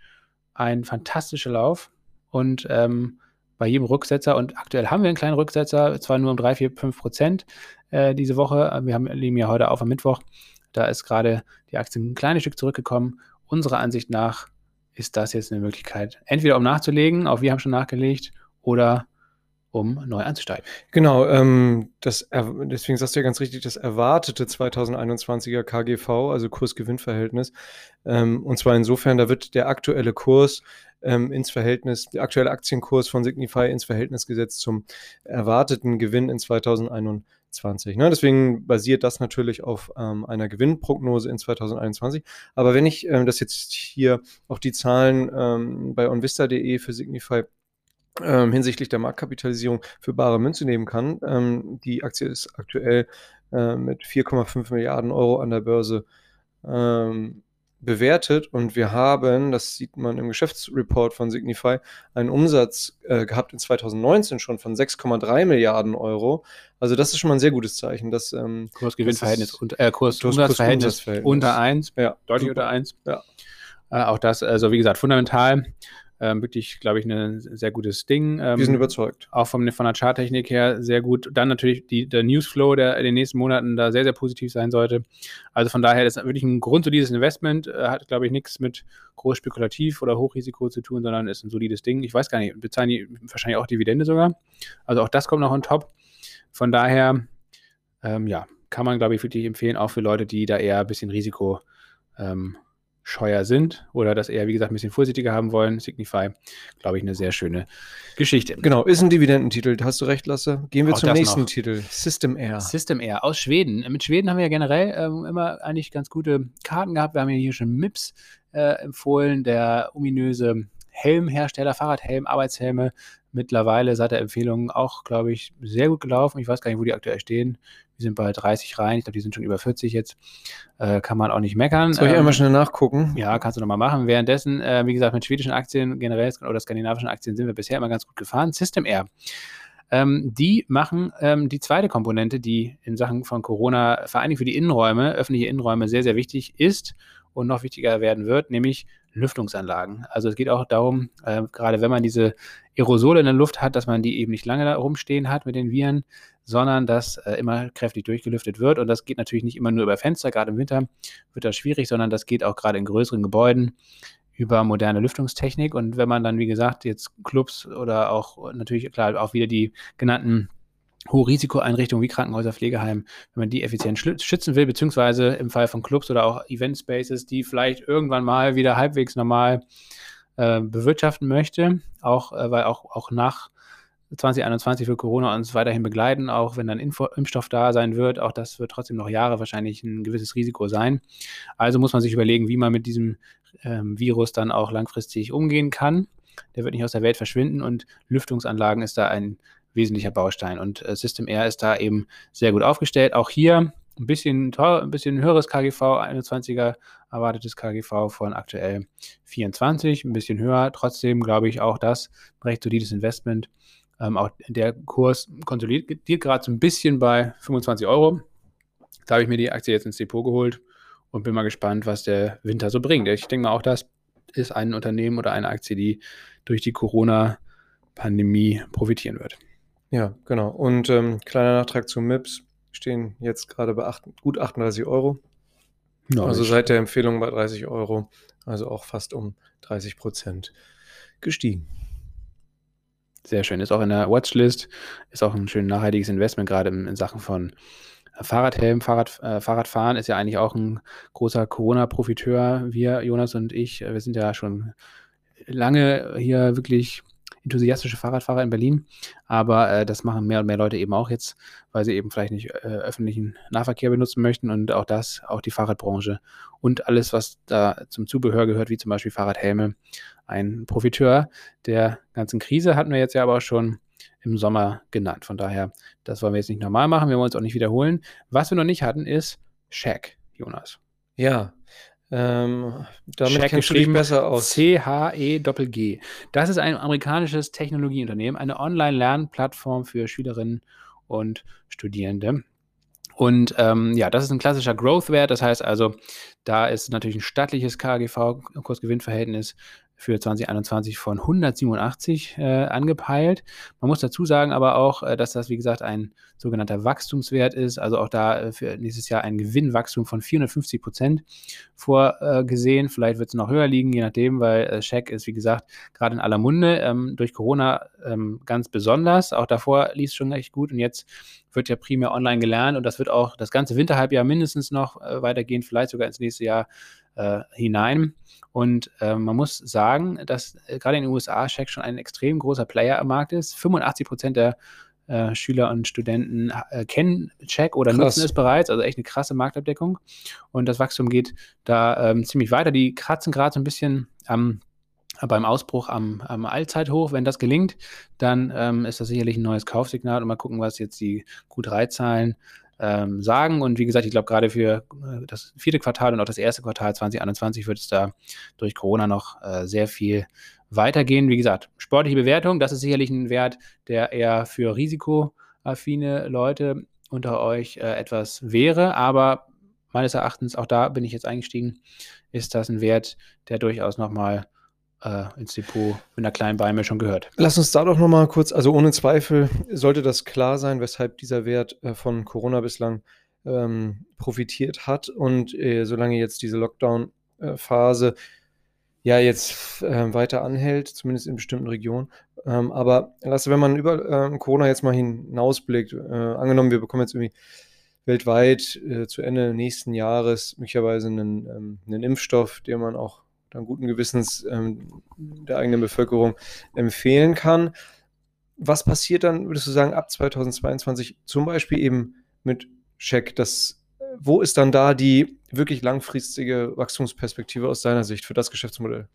ein fantastischer Lauf. Und ähm, bei jedem Rücksetzer, und aktuell haben wir einen kleinen Rücksetzer, zwar nur um 3, 4, 5 Prozent äh, diese Woche. Wir haben, liegen ja heute auf am Mittwoch. Da ist gerade die Aktie ein kleines Stück zurückgekommen. Unserer Ansicht nach ist das jetzt eine Möglichkeit, entweder um nachzulegen, auch wir haben schon nachgelegt, oder um neu anzusteigen. Genau, ähm, das, deswegen sagst du ja ganz richtig, das erwartete 2021er KGV, also Kurs-Gewinn-Verhältnis. Ähm, und zwar insofern, da wird der aktuelle Kurs ähm, ins Verhältnis, der aktuelle Aktienkurs von Signify ins Verhältnis gesetzt zum erwarteten Gewinn in 2021. Ne? Deswegen basiert das natürlich auf ähm, einer Gewinnprognose in 2021. Aber wenn ich ähm, das jetzt hier auch die Zahlen ähm, bei onvista.de für Signify ähm, hinsichtlich der Marktkapitalisierung für bare Münze nehmen kann. Ähm, die Aktie ist aktuell äh, mit 4,5 Milliarden Euro an der Börse ähm, bewertet und wir haben, das sieht man im Geschäftsreport von Signify, einen Umsatz äh, gehabt in 2019 schon von 6,3 Milliarden Euro. Also das ist schon mal ein sehr gutes Zeichen. Dass, ähm, Kursgewinnverhältnis und äh, Kurs, Kurs, Kurs unter 1, ja, deutlich super. unter 1. Ja. Äh, auch das, also wie gesagt, fundamental ähm, wirklich, glaube ich, ein sehr gutes Ding. Ähm, Wir sind überzeugt. Auch vom, von der Charttechnik her sehr gut. Dann natürlich die, der Newsflow, der in den nächsten Monaten da sehr, sehr positiv sein sollte. Also von daher ist wirklich ein grundsolides Investment. Äh, hat, glaube ich, nichts mit groß spekulativ oder Hochrisiko zu tun, sondern ist ein solides Ding. Ich weiß gar nicht, bezahlen die wahrscheinlich auch Dividende sogar. Also auch das kommt noch on top. Von daher, ähm, ja, kann man, glaube ich, wirklich empfehlen, auch für Leute, die da eher ein bisschen Risiko ähm, scheuer sind oder das eher, wie gesagt, ein bisschen vorsichtiger haben wollen. Signify, glaube ich, eine sehr schöne Geschichte. Genau, ist ein Dividendentitel. Hast du recht, Lasse. Gehen wir Auch zum nächsten noch. Titel. System Air. System Air aus Schweden. Mit Schweden haben wir ja generell ähm, immer eigentlich ganz gute Karten gehabt. Wir haben ja hier schon MIPS äh, empfohlen, der ominöse Helmhersteller, Fahrradhelm, Arbeitshelme. Mittlerweile seit der Empfehlung auch, glaube ich, sehr gut gelaufen. Ich weiß gar nicht, wo die aktuell stehen. Wir sind bei 30 rein. Ich glaube, die sind schon über 40 jetzt. Äh, kann man auch nicht meckern. Soll ich ähm, einmal schnell nachgucken? Ja, kannst du nochmal machen. Währenddessen, äh, wie gesagt, mit schwedischen Aktien generell oder skandinavischen Aktien sind wir bisher immer ganz gut gefahren. System Air. Ähm, die machen ähm, die zweite Komponente, die in Sachen von Corona vor allem für die Innenräume, öffentliche Innenräume sehr, sehr wichtig ist und noch wichtiger werden wird, nämlich Lüftungsanlagen. Also es geht auch darum, äh, gerade wenn man diese Aerosole in der Luft hat, dass man die eben nicht lange da rumstehen hat mit den Viren, sondern dass äh, immer kräftig durchgelüftet wird. Und das geht natürlich nicht immer nur über Fenster, gerade im Winter wird das schwierig, sondern das geht auch gerade in größeren Gebäuden über moderne Lüftungstechnik. Und wenn man dann, wie gesagt, jetzt Clubs oder auch natürlich klar auch wieder die genannten Hochrisikoeinrichtungen wie Krankenhäuser, Pflegeheim, wenn man die effizient schützen will, beziehungsweise im Fall von Clubs oder auch Event Spaces, die vielleicht irgendwann mal wieder halbwegs normal äh, bewirtschaften möchte, auch äh, weil auch, auch nach 2021 wird Corona uns weiterhin begleiten, auch wenn dann Info Impfstoff da sein wird. Auch das wird trotzdem noch Jahre wahrscheinlich ein gewisses Risiko sein. Also muss man sich überlegen, wie man mit diesem ähm, Virus dann auch langfristig umgehen kann. Der wird nicht aus der Welt verschwinden und Lüftungsanlagen ist da ein wesentlicher Baustein. Und äh, System Air ist da eben sehr gut aufgestellt. Auch hier ein bisschen teuer, ein bisschen höheres KGV, 21er erwartetes KGV von aktuell 24, ein bisschen höher. Trotzdem glaube ich auch das recht solides Investment. Ähm, auch der Kurs konsolidiert gerade so ein bisschen bei 25 Euro. Da habe ich mir die Aktie jetzt ins Depot geholt und bin mal gespannt, was der Winter so bringt. Ich denke mal, auch das ist ein Unternehmen oder eine Aktie, die durch die Corona-Pandemie profitieren wird. Ja, genau. Und ähm, kleiner Nachtrag zu MIPS stehen jetzt gerade bei 8, gut 38 Euro. Ja, also seit der Empfehlung bei 30 Euro, also auch fast um 30 Prozent gestiegen. Sehr schön. Ist auch in der Watchlist, ist auch ein schön nachhaltiges Investment, gerade in, in Sachen von Fahrradhelm, Fahrrad, äh, Fahrradfahren ist ja eigentlich auch ein großer Corona-Profiteur. Wir, Jonas und ich, wir sind ja schon lange hier wirklich enthusiastische Fahrradfahrer in Berlin, aber äh, das machen mehr und mehr Leute eben auch jetzt, weil sie eben vielleicht nicht äh, öffentlichen Nahverkehr benutzen möchten und auch das, auch die Fahrradbranche und alles, was da zum Zubehör gehört, wie zum Beispiel Fahrradhelme, ein Profiteur der ganzen Krise hatten wir jetzt ja aber auch schon im Sommer genannt. Von daher, das wollen wir jetzt nicht normal machen, wir wollen es auch nicht wiederholen. Was wir noch nicht hatten, ist Shaq, Jonas. Ja, ähm, damit Check kennst du dich besser aus. C-H-E-G. Das ist ein amerikanisches Technologieunternehmen, eine Online-Lernplattform für Schülerinnen und Studierende. Und ähm, ja, das ist ein klassischer Growth-Wert. Das heißt also, da ist natürlich ein stattliches KGV, Kursgewinnverhältnis, für 2021 von 187 äh, angepeilt. Man muss dazu sagen aber auch, äh, dass das, wie gesagt, ein sogenannter Wachstumswert ist, also auch da äh, für nächstes Jahr ein Gewinnwachstum von 450 Prozent vorgesehen. Vielleicht wird es noch höher liegen, je nachdem, weil äh, Scheck ist, wie gesagt, gerade in aller Munde, ähm, durch Corona ähm, ganz besonders. Auch davor lief es schon echt gut und jetzt wird ja primär online gelernt und das wird auch das ganze Winterhalbjahr mindestens noch äh, weitergehen, vielleicht sogar ins nächste Jahr äh, hinein. Und äh, man muss sagen, dass äh, gerade in den USA Check schon ein extrem großer Player am Markt ist. 85 Prozent der äh, Schüler und Studenten kennen Check oder Krass. nutzen es bereits, also echt eine krasse Marktabdeckung. Und das Wachstum geht da ähm, ziemlich weiter. Die kratzen gerade so ein bisschen am beim Ausbruch am, am Allzeithoch, wenn das gelingt, dann ähm, ist das sicherlich ein neues Kaufsignal und mal gucken, was jetzt die Q3-Zahlen ähm, sagen. Und wie gesagt, ich glaube, gerade für äh, das vierte Quartal und auch das erste Quartal 2021 wird es da durch Corona noch äh, sehr viel weitergehen. Wie gesagt, sportliche Bewertung, das ist sicherlich ein Wert, der eher für risikoaffine Leute unter euch äh, etwas wäre, aber meines Erachtens, auch da bin ich jetzt eingestiegen, ist das ein Wert, der durchaus nochmal ins Depot mit einer kleinen Beimischung gehört. Lass uns da doch nochmal kurz, also ohne Zweifel sollte das klar sein, weshalb dieser Wert äh, von Corona bislang ähm, profitiert hat und äh, solange jetzt diese Lockdown-Phase ja jetzt äh, weiter anhält, zumindest in bestimmten Regionen. Ähm, aber lasse, wenn man über ähm, Corona jetzt mal hinausblickt, äh, angenommen, wir bekommen jetzt irgendwie weltweit äh, zu Ende nächsten Jahres möglicherweise einen, ähm, einen Impfstoff, den man auch dann guten Gewissens ähm, der eigenen Bevölkerung empfehlen kann. Was passiert dann, würdest du sagen, ab 2022 zum Beispiel eben mit Scheck? Wo ist dann da die wirklich langfristige Wachstumsperspektive aus deiner Sicht für das Geschäftsmodell?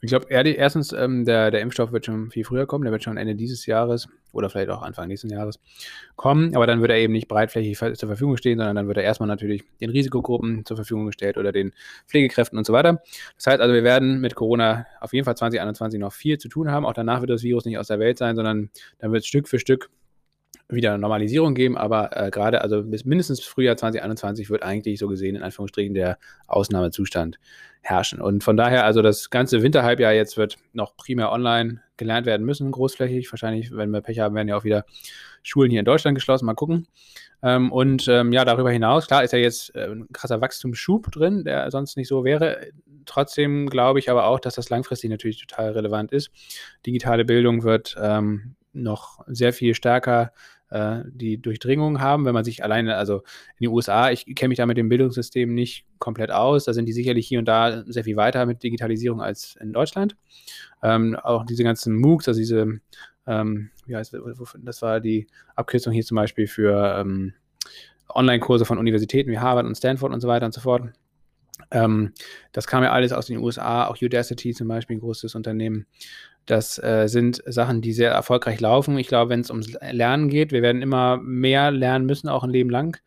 Ich glaube, erstens, ähm, der, der Impfstoff wird schon viel früher kommen. Der wird schon Ende dieses Jahres oder vielleicht auch Anfang nächsten Jahres kommen. Aber dann wird er eben nicht breitflächig zur Verfügung stehen, sondern dann wird er erstmal natürlich den Risikogruppen zur Verfügung gestellt oder den Pflegekräften und so weiter. Das heißt also, wir werden mit Corona auf jeden Fall 2021 noch viel zu tun haben. Auch danach wird das Virus nicht aus der Welt sein, sondern dann wird es Stück für Stück wieder Normalisierung geben, aber äh, gerade also bis mindestens Frühjahr 2021 wird eigentlich so gesehen in Anführungsstrichen der Ausnahmezustand herrschen. Und von daher, also das ganze Winterhalbjahr jetzt wird noch primär online gelernt werden müssen, großflächig. Wahrscheinlich, wenn wir Pech haben, werden ja auch wieder Schulen hier in Deutschland geschlossen. Mal gucken. Ähm, und ähm, ja, darüber hinaus, klar, ist ja jetzt äh, ein krasser Wachstumsschub drin, der sonst nicht so wäre. Trotzdem glaube ich aber auch, dass das langfristig natürlich total relevant ist. Digitale Bildung wird ähm, noch sehr viel stärker äh, die Durchdringung haben, wenn man sich alleine, also in den USA, ich kenne mich da mit dem Bildungssystem nicht komplett aus, da sind die sicherlich hier und da sehr viel weiter mit Digitalisierung als in Deutschland. Ähm, auch diese ganzen MOOCs, also diese, ähm, wie heißt das war die Abkürzung hier zum Beispiel für ähm, Online-Kurse von Universitäten wie Harvard und Stanford und so weiter und so fort. Ähm, das kam ja alles aus den USA, auch Udacity zum Beispiel, ein großes Unternehmen. Das äh, sind Sachen, die sehr erfolgreich laufen. Ich glaube, wenn es ums Lernen geht, wir werden immer mehr lernen müssen, auch ein Leben lang.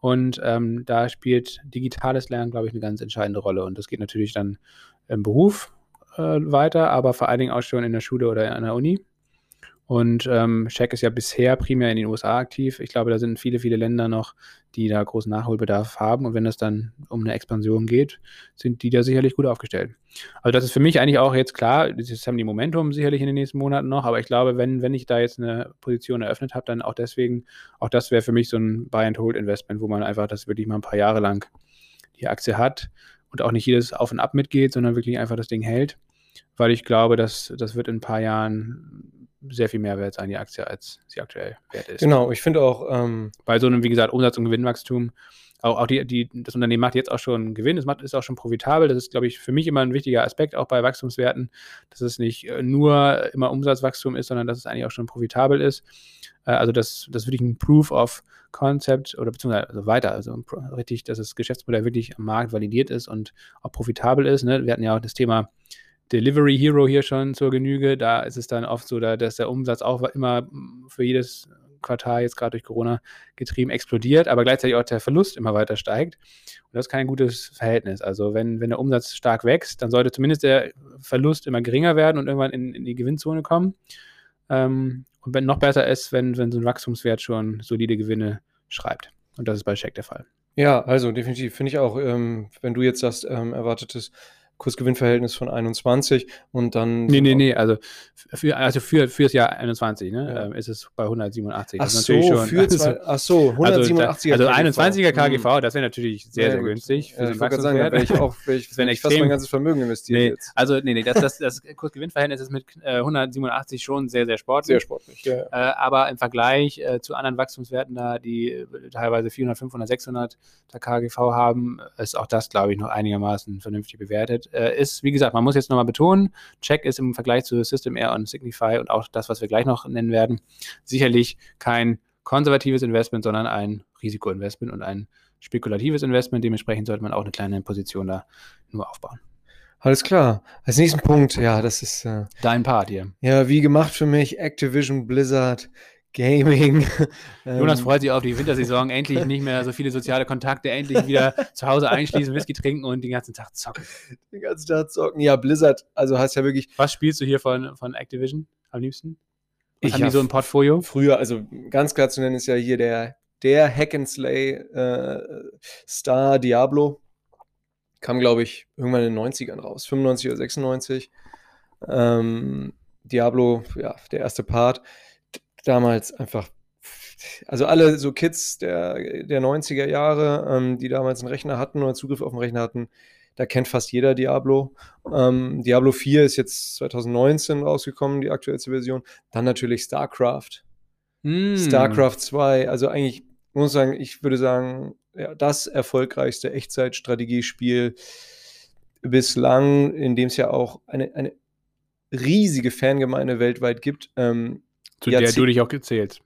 Und ähm, da spielt digitales Lernen, glaube ich, eine ganz entscheidende Rolle. Und das geht natürlich dann im Beruf äh, weiter, aber vor allen Dingen auch schon in der Schule oder in der Uni. Und ähm, Shaq ist ja bisher primär in den USA aktiv. Ich glaube, da sind viele, viele Länder noch, die da großen Nachholbedarf haben. Und wenn es dann um eine Expansion geht, sind die da sicherlich gut aufgestellt. Also das ist für mich eigentlich auch jetzt klar, das haben die Momentum sicherlich in den nächsten Monaten noch, aber ich glaube, wenn, wenn ich da jetzt eine Position eröffnet habe, dann auch deswegen, auch das wäre für mich so ein Buy-and-Hold-Investment, wo man einfach das wirklich mal ein paar Jahre lang die Aktie hat und auch nicht jedes Auf und Ab mitgeht, sondern wirklich einfach das Ding hält, weil ich glaube, dass das wird in ein paar Jahren sehr viel mehr wert sein, die Aktie, als sie aktuell wert ist. Genau, ich finde auch. Ähm, Bei so einem, wie gesagt, Umsatz- und Gewinnwachstum, auch, auch die, die, das Unternehmen macht jetzt auch schon Gewinn, es macht, ist auch schon profitabel. Das ist, glaube ich, für mich immer ein wichtiger Aspekt, auch bei Wachstumswerten, dass es nicht äh, nur immer Umsatzwachstum ist, sondern dass es eigentlich auch schon profitabel ist. Äh, also das, das ist wirklich ein Proof of Concept oder beziehungsweise also weiter, also richtig, dass das Geschäftsmodell wirklich am Markt validiert ist und auch profitabel ist. Ne? Wir hatten ja auch das Thema Delivery Hero hier schon zur Genüge. Da ist es dann oft so, dass der Umsatz auch immer für jedes Quartal jetzt gerade durch Corona getrieben explodiert, aber gleichzeitig auch der Verlust immer weiter steigt. Und das ist kein gutes Verhältnis. Also wenn, wenn der Umsatz stark wächst, dann sollte zumindest der Verlust immer geringer werden und irgendwann in, in die Gewinnzone kommen. Ähm, und wenn noch besser ist, wenn, wenn so ein Wachstumswert schon solide Gewinne schreibt. Und das ist bei Check der Fall. Ja, also definitiv finde ich auch, ähm, wenn du jetzt sagst, ähm, erwartetes Kursgewinnverhältnis von 21 und dann. Nee, nee, nee, also für, also für, für das Jahr 21 ne, Ja. ähm, ist es bei 187. Ach Das ist so, schon- für zwei, ach so, 187 Also, also 21er KGV. KGV, das wäre natürlich sehr, Ja, sehr gut. günstig für Ja, ich wollte sagen, da wäre ich auch, ich, Das ich fast mein ganzes Vermögen investiert Nee, jetzt. also nee, nee, das, das, das Kursgewinnverhältnis ist mit äh, 187 schon sehr, sehr sportlich. Sehr sportlich. Ja, ja. Äh, aber im Vergleich äh, zu anderen Wachstumswerten da, die äh, teilweise 400, 500, 600 der KGV haben, ist auch das, glaube ich, noch einigermaßen vernünftig bewertet. Äh, ist, wie gesagt, man muss jetzt nochmal betonen, Check ist im Vergleich zu System Air und Signify und auch das, was wir gleich noch nennen werden, sicherlich kein konservatives Investment, sondern ein Risikoinvestment und ein spekulatives Investment. Dementsprechend sollte man auch eine kleine Position da nur aufbauen. Alles klar. Als nächsten Punkt, ja, das ist äh, Dein Part hier. ja wie gemacht für mich. Activision Blizzard Gaming. Ähm, Jonas freut sich auf die Wintersaison, endlich nicht mehr so viele soziale Kontakte, endlich wieder zu Hause einschließen, Whisky trinken und den ganzen Tag zocken. den ganzen Tag zocken. Ja, Blizzard, also heißt ja wirklich Was spielst du hier von, von Activision am liebsten? Was Ich haben die so im Portfolio? früher, also ganz klar zu nennen ist ja hier der, der Hack and Slay äh, Star Diablo. Kam, glaube ich, irgendwann in den 90ern raus, 95 oder 96. Ähm, Diablo, ja, der erste Part. Damals einfach, also alle so Kids der, der 90er Jahre, ähm, die damals einen Rechner hatten oder Zugriff auf den Rechner hatten, da kennt fast jeder Diablo. Ähm, Diablo 4 ist jetzt 2019 rausgekommen, die aktuellste Version. Dann natürlich StarCraft. Hm. StarCraft 2, also eigentlich, muss ich sagen, ich würde sagen, ja, das erfolgreichste Echtzeitstrategiespiel bislang, in dem es ja auch eine, eine riesige Fangemeinde weltweit gibt, ähm, Zu der Jahrzeh- du dich auch gezählt.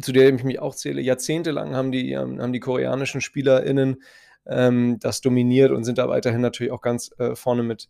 zu der ich mich auch zähle. Jahrzehntelang haben die, ähm, haben die koreanischen SpielerInnen ähm, das dominiert und sind da weiterhin natürlich auch ganz äh, vorne mit,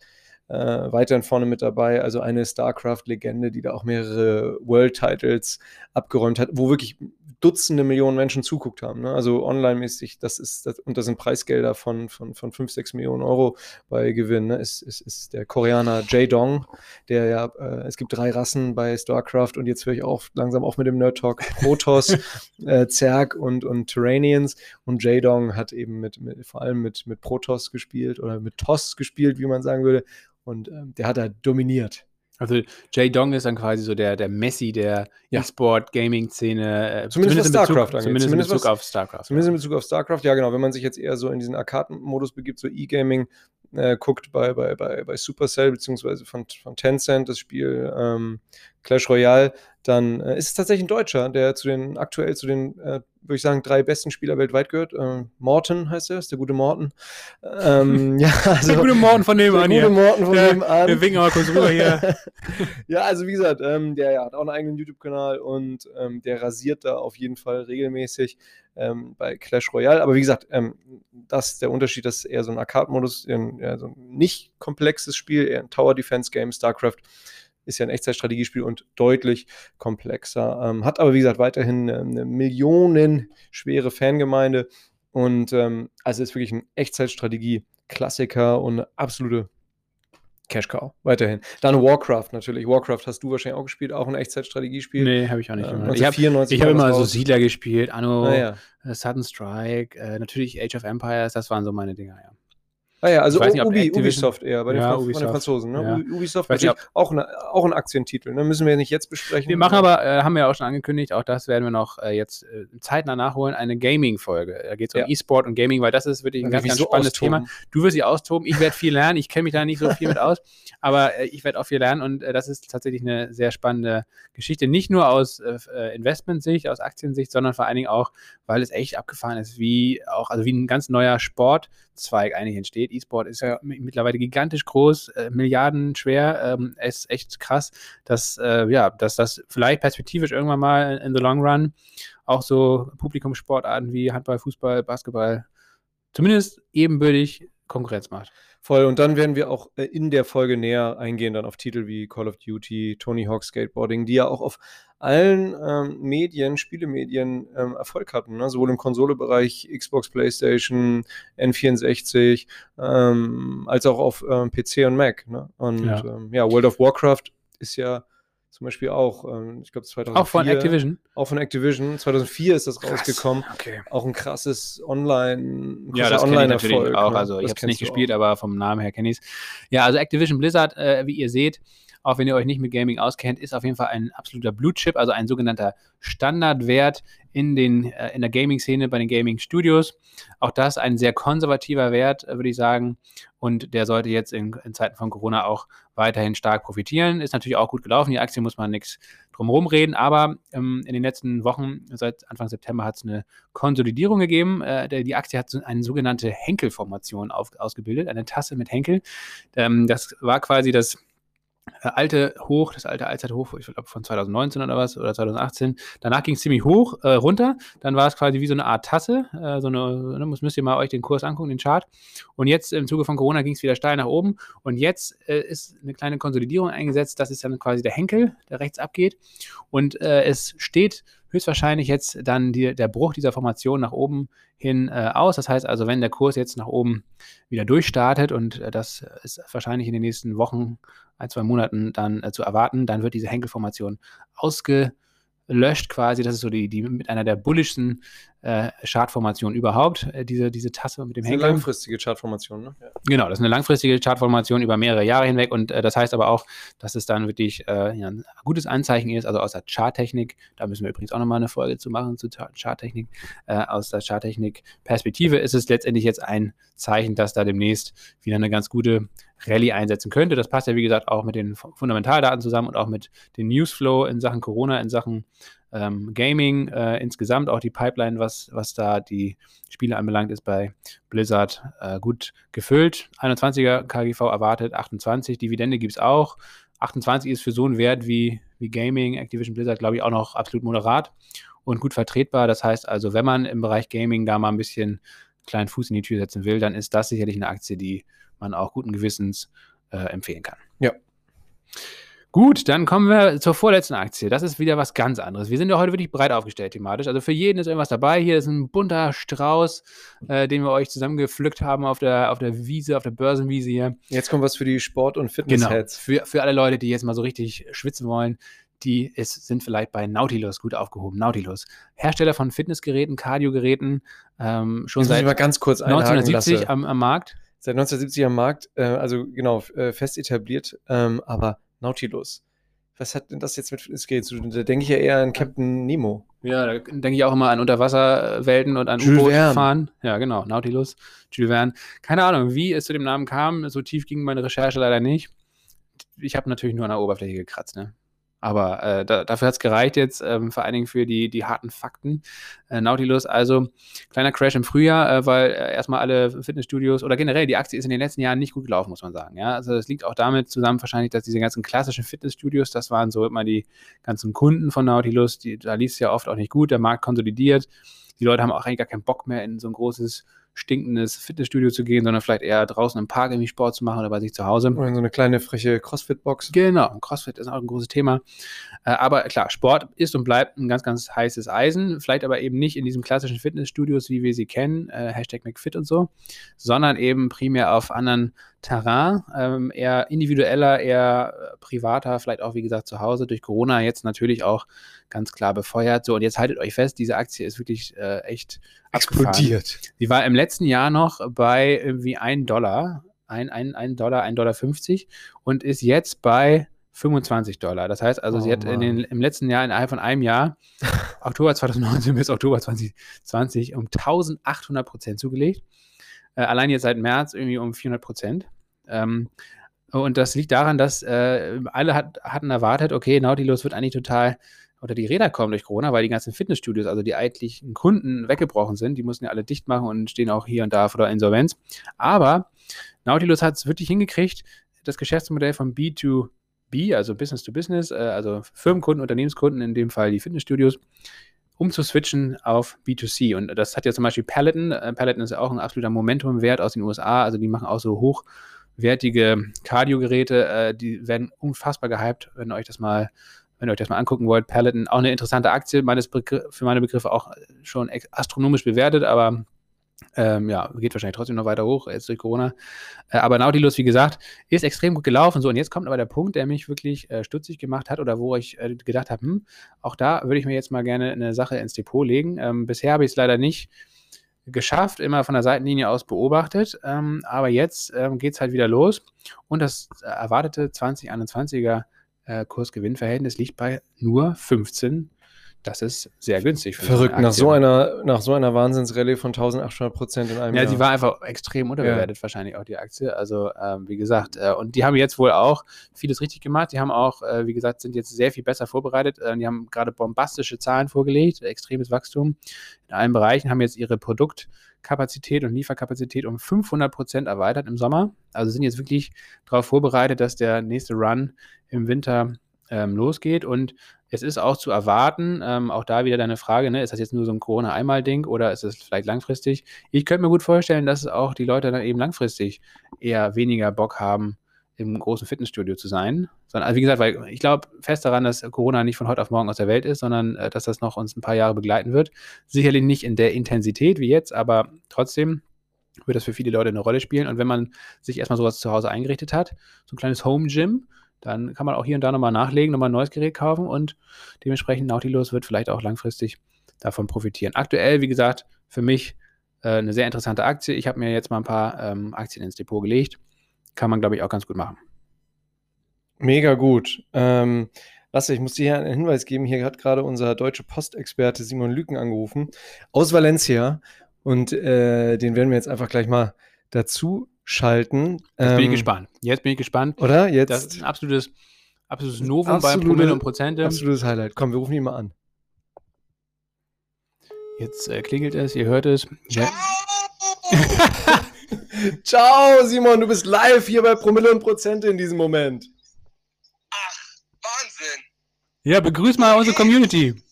äh, weiterhin vorne mit dabei. Also eine StarCraft-Legende, die da auch mehrere World-Titles abgeräumt hat, wo wirklich Dutzende Millionen Menschen zuguckt haben. Ne? Also online-mäßig, das ist, das, und da sind Preisgelder von, von, von 5, 6 Millionen Euro bei Gewinn. Ne? Ist, ist, ist der Koreaner Jae-Dong, der ja, äh, es gibt drei Rassen bei StarCraft und jetzt höre ich auch langsam auf mit dem Nerd Talk. Protoss, äh, Zerg und, und Terranians und Jae-Dong hat eben mit, mit, vor allem mit, mit Protoss gespielt oder mit Toss gespielt, wie man sagen würde. Und ähm, der hat da dominiert. Also Jay Dong ist dann quasi so der, der Messi der Ja. E-Sport-Gaming-Szene. äh, Zumindest was in Bezug, StarCraft angeht. Zumindest, Zumindest in Bezug was- auf StarCraft. Zumindest in. Bezug auf StarCraft, ja genau. Wenn man sich jetzt eher so in diesen Arkaden-Modus begibt, so E-Gaming, äh, guckt bei, bei, bei, bei Supercell beziehungsweise von, von Tencent das Spiel ähm, Clash Royale, dann äh, ist es tatsächlich ein Deutscher, der zu den aktuell zu den, äh, würde ich sagen, drei besten Spieler weltweit gehört. Ähm, Morton heißt er, ist der gute Morton. Ähm, ja, also, Der gute Morgen von der nebenan gute hier. Morton von nebenan. Wir winken mal kurz rüber hier. ja, also wie gesagt, ähm, der ja, hat auch einen eigenen YouTube-Kanal und ähm, der rasiert da auf jeden Fall regelmäßig ähm, bei Clash Royale. Aber wie gesagt, ähm, das ist der Unterschied, ist eher so ein Arcade-Modus, ein, ja, so ein nicht komplexes Spiel, eher ein Tower-Defense-Game. StarCraft ist ja ein Echtzeitstrategiespiel und deutlich komplexer. Ähm, hat aber, wie gesagt, weiterhin ähm, eine millionenschwere Fangemeinde. Und ähm, also ist wirklich ein Echtzeitstrategie-Klassiker und eine absolute Cash Cow. Weiterhin. Dann Warcraft natürlich. Warcraft hast du wahrscheinlich auch gespielt, auch ein Echtzeitstrategiespiel. Nee, habe ich auch nicht. Gemacht. ich habe 1994 ich hab immer so. Siedler gespielt, Anno, Naja. äh, Sudden Strike, äh, natürlich Age of Empires, das waren so meine Dinger, ja. Ah ja, also nicht, Ubi, Ubisoft eher, bei den, Ja, Fran- von den Ubisoft. Franzosen. Ne? Ja. Ubisoft nicht, auch, auch ein Aktientitel. Ne? Müssen wir nicht jetzt besprechen. Wir machen aber, äh, haben wir ja auch schon angekündigt, auch das werden wir noch äh, jetzt äh, zeitnah nachholen, eine Gaming-Folge. Da geht es um Ja. E-Sport und Gaming, weil das ist wirklich ein Weil ganz, ganz spannendes austoben. Thema. Du wirst dich austoben, ich werde viel lernen, ich kenne mich da nicht so viel mit aus, aber äh, ich werde auch viel lernen und äh, das ist tatsächlich eine sehr spannende Geschichte. Nicht nur aus äh, äh, Investmentsicht, aus Aktiensicht, sondern vor allen Dingen auch, weil es echt abgefahren ist, wie auch, also wie ein ganz neuer Sportzweig eigentlich entsteht. E-Sport ist Ja. mi- mittlerweile gigantisch groß, äh, Milliarden schwer, ähm, es ist echt krass, dass, äh, ja, dass das vielleicht perspektivisch irgendwann mal in the long run auch so Publikumssportarten wie Handball, Fußball, Basketball zumindest ebenbürtig Konkurrenz macht. Voll. Und dann werden wir auch äh, in der Folge näher eingehen, dann auf Titel wie Call of Duty, Tony Hawk Skateboarding, die ja auch auf allen ähm, Medien, Spielemedien ähm, Erfolg hatten. Ne? Sowohl im Konsolebereich, Xbox, PlayStation, N64, ähm, als auch auf ähm, PC und Mac. Ne? Und Ja. Ähm, ja, World of Warcraft ist ja zum Beispiel auch, ähm, ich glaube 2004. Auch von Activision? Auch von Activision. 2004 ist das Krass, rausgekommen. Okay. Auch ein krasses Online, Ja, das kenne ich natürlich auch. ne? Also ich habe es nicht gespielt, auch. aber vom Namen her kenne ich es. Ja, also Activision Blizzard, äh, wie ihr seht, auch wenn ihr euch nicht mit Gaming auskennt, ist auf jeden Fall ein absoluter Blue Chip, also ein sogenannter Standardwert in, den, äh, in der Gaming-Szene bei den Gaming-Studios. Auch das ein sehr konservativer Wert, äh, würde ich sagen. Und der sollte jetzt in, in Zeiten von Corona auch weiterhin stark profitieren. Ist natürlich auch gut gelaufen. Die Aktie muss man nichts drumherum reden, aber ähm, in den letzten Wochen, seit Anfang September, hat es eine Konsolidierung gegeben. Äh, der, die Aktie hat so eine sogenannte Henkel-Formation ausgebildet, eine Tasse mit Henkel. Ähm, das war quasi das alte Hoch, das alte Allzeithoch, ich glaube von 2019 oder was, oder 2018. Danach ging es ziemlich hoch, äh, runter. Dann war es quasi wie so eine Art Tasse. Äh, so eine, ne, müsst müsst ihr mal euch den Kurs angucken, den Chart. Und jetzt im Zuge von Corona ging es wieder steil nach oben. Und jetzt äh, ist eine kleine Konsolidierung eingesetzt. Das ist dann quasi der Henkel, der rechts abgeht. Und äh, es steht höchstwahrscheinlich jetzt dann die, der Bruch dieser Formation nach oben hin äh, aus. Das heißt also, wenn der Kurs jetzt nach oben wieder durchstartet und äh, das ist wahrscheinlich in den nächsten Wochen, ein, zwei Monaten dann äh, zu erwarten, dann wird diese Henkelformation ausgelöscht quasi. Das ist so die, die mit einer der bullischsten äh, Chartformationen überhaupt, äh, diese, diese Tasse mit dem Das ist eine Henkel. langfristige Chartformation, ne? Ja. Genau, das ist eine langfristige Chartformation über mehrere Jahre hinweg und äh, das heißt aber auch, dass es dann wirklich äh, ja, ein gutes Anzeichen ist, also aus der Charttechnik, da müssen wir übrigens auch nochmal eine Folge zu machen, zu Char- Charttechnik, äh, aus der Charttechnik-Perspektive ist es letztendlich jetzt ein Zeichen, dass da demnächst wieder eine ganz gute Rallye einsetzen könnte. Das passt ja, wie gesagt, auch mit den Fu- Fundamentaldaten zusammen und auch mit dem Newsflow in Sachen Corona, in Sachen ähm, Gaming äh, insgesamt, auch die Pipeline, was, was da die Spiele anbelangt, ist bei Blizzard äh, gut gefüllt. 21er KGV erwartet, 28, Dividende gibt es auch. 28 ist für so einen Wert wie, wie Gaming, Activision Blizzard, glaube ich, auch noch absolut moderat und gut vertretbar. Das heißt also, wenn man im Bereich Gaming da mal ein bisschen kleinen Fuß in die Tür setzen will, dann ist das sicherlich eine Aktie, die man auch guten Gewissens äh, empfehlen kann. Ja. Gut, dann kommen wir zur vorletzten Aktie. Das ist wieder was ganz anderes. Wir sind ja heute wirklich breit aufgestellt thematisch. Also für jeden ist irgendwas dabei. Hier ist ein bunter Strauß, äh, den wir euch zusammengepflückt haben auf der, auf der Wiese, auf der Börsenwiese hier. Jetzt kommt was für die Sport- und Genau. Fitness-Heads. Für, für alle Leute, die jetzt mal so richtig schwitzen wollen, die ist, sind vielleicht bei Nautilus gut aufgehoben. Nautilus. Hersteller von Fitnessgeräten, Kardiogeräten, ähm, schon Jetzt seit mal ganz kurz einhaken 1970 lassen. am, am Markt. Seit 1970 am Markt, äh, also genau, äh, fest etabliert, ähm, aber Nautilus. Was hat denn das jetzt mit Fitnessgeräten zu tun? Da denke ich ja eher an Captain Nemo. Ja, da denke ich auch immer an Unterwasserwelten und an Jules U-Boot Verne. fahren. Ja, genau, Nautilus, Jules Verne. Keine Ahnung, wie es zu dem Namen kam. So tief ging meine Recherche leider nicht. Ich habe natürlich nur an der Oberfläche gekratzt, ne? Aber äh, da, dafür hat es gereicht jetzt, ähm, vor allen Dingen für die, die harten Fakten. Äh, Nautilus, also kleiner Crash im Frühjahr, äh, weil äh, erstmal alle Fitnessstudios oder generell die Aktie ist in den letzten Jahren nicht gut gelaufen, muss man sagen. Ja? Also das liegt auch damit zusammen wahrscheinlich, dass diese ganzen klassischen Fitnessstudios, das waren so immer die ganzen Kunden von Nautilus, die, da lief es ja oft auch nicht gut, der Markt konsolidiert. Die Leute haben auch eigentlich gar keinen Bock mehr in so ein großes stinkendes Fitnessstudio zu gehen, sondern vielleicht eher draußen im Park irgendwie Sport zu machen oder bei sich zu Hause. Oder in so eine kleine freche Crossfit-Box. Genau, CrossFit ist auch ein großes Thema. Äh, aber klar, Sport ist und bleibt ein ganz, ganz heißes Eisen. Vielleicht aber eben nicht in diesen klassischen Fitnessstudios, wie wir sie kennen, äh, Hashtag McFit und so, sondern eben primär auf anderen Terrain, ähm, eher individueller, eher äh, privater, vielleicht auch, wie gesagt, zu Hause. Durch Corona jetzt natürlich auch ganz klar befeuert. So, und jetzt haltet euch fest, diese Aktie ist wirklich äh, echt abgefahren. Explodiert. Die war im letzten Jahr noch bei irgendwie 1 Dollar, 1, 1, 1 Dollar, 1,50 Dollar 50 und ist jetzt bei 25 Dollar. Das heißt also, sie Oh hat in Mann. den, im letzten Jahr, innerhalb von einem Jahr, Oktober 2019 bis Oktober 2020, um 1800 Prozent zugelegt. Äh, allein jetzt seit März irgendwie um 400 Prozent. Ähm, und das liegt daran, dass äh, alle hat, hatten erwartet, okay, Nautilus wird eigentlich total oder die Räder kommen durch Corona, weil die ganzen Fitnessstudios, also die eigentlichen Kunden weggebrochen sind, die mussten ja alle dicht machen und stehen auch hier und da vor der Insolvenz. Aber Nautilus hat es wirklich hingekriegt, das Geschäftsmodell von B2B, also Business to Business, äh, also Firmenkunden, Unternehmenskunden, in dem Fall die Fitnessstudios, umzuswitchen auf B2C. Und das hat ja zum Beispiel Peloton. Äh, Peloton ist ja auch ein absoluter Momentum-Wert aus den USA. Also die machen auch so hochwertige Cardio-Geräte. Äh, die werden unfassbar gehypt, wenn euch das mal wenn ihr euch das mal angucken wollt, Peloton, auch eine interessante Aktie, meines Begr für meine Begriffe auch schon astronomisch bewertet, aber Ähm, ja, geht wahrscheinlich trotzdem noch weiter hoch, jetzt durch Corona. Äh, aber Nautilus, wie gesagt, ist extrem gut gelaufen. So, und jetzt kommt aber der Punkt, der mich wirklich äh, stutzig gemacht hat oder wo ich äh, gedacht habe, hm, auch da würde ich mir jetzt mal gerne eine Sache ins Depot legen. Ähm, bisher habe ich es leider nicht geschafft, immer von der Seitenlinie aus beobachtet. Ähm, aber jetzt ähm, geht es halt wieder los. Und das erwartete 2021er äh, Kursgewinnverhältnis liegt bei nur 15 das ist sehr günstig. Verrückt, nach so einer, nach so einer Wahnsinnsrallye von 1800 Prozent in einem ja, Jahr. Ja, sie war einfach extrem unterbewertet, ja. wahrscheinlich auch die Aktie. Also, ähm, wie gesagt, äh, und die haben jetzt wohl auch vieles richtig gemacht. Die haben auch, äh, wie gesagt, sind jetzt sehr viel besser vorbereitet. Äh, die haben gerade bombastische Zahlen vorgelegt, extremes Wachstum in allen Bereichen, haben jetzt ihre Produktkapazität und Lieferkapazität um 500 Prozent erweitert im Sommer. Also sind jetzt wirklich darauf vorbereitet, dass der nächste Run im Winter ähm, losgeht. Und es ist auch zu erwarten, ähm, auch da wieder deine Frage, ne, ist das jetzt nur so ein Corona-Einmal-Ding oder ist es vielleicht langfristig? Ich könnte mir gut vorstellen, dass auch die Leute dann eben langfristig eher weniger Bock haben, im großen Fitnessstudio zu sein. Sondern, also wie gesagt, weil ich glaube fest daran, dass Corona nicht von heute auf morgen aus der Welt ist, sondern äh, dass das noch uns ein paar Jahre begleiten wird. Sicherlich nicht in der Intensität wie jetzt, aber trotzdem wird das für viele Leute eine Rolle spielen. Und wenn man sich erstmal sowas zu Hause eingerichtet hat, so ein kleines Home-Gym, dann kann man auch hier und da nochmal nachlegen, nochmal ein neues Gerät kaufen und dementsprechend Nautilus wird vielleicht auch langfristig davon profitieren. Aktuell, wie gesagt, für mich äh, eine sehr interessante Aktie. Ich habe mir jetzt mal ein paar ähm, Aktien ins Depot gelegt. Kann man, glaube ich, auch ganz gut machen. Mega gut. Ähm, Lasse, ich muss dir hier einen Hinweis geben. Hier hat gerade unser deutsche Postexperte Simon Lüken angerufen aus Valencia. Und äh, den werden wir jetzt einfach gleich mal dazu schalten. Jetzt ähm, bin ich ähm, gespannt. Jetzt bin ich gespannt. Oder? Jetzt. Das ist ein absolutes, absolutes Novum absolute, bei Promille und Prozente. Absolutes Highlight. Komm, wir rufen ihn mal an. Jetzt äh, klingelt es, ihr hört es. Ja. Ciao, Simon, du bist live hier bei Promille und Prozente in diesem Moment. Ach, Wahnsinn. Ja, begrüß mal unsere Community.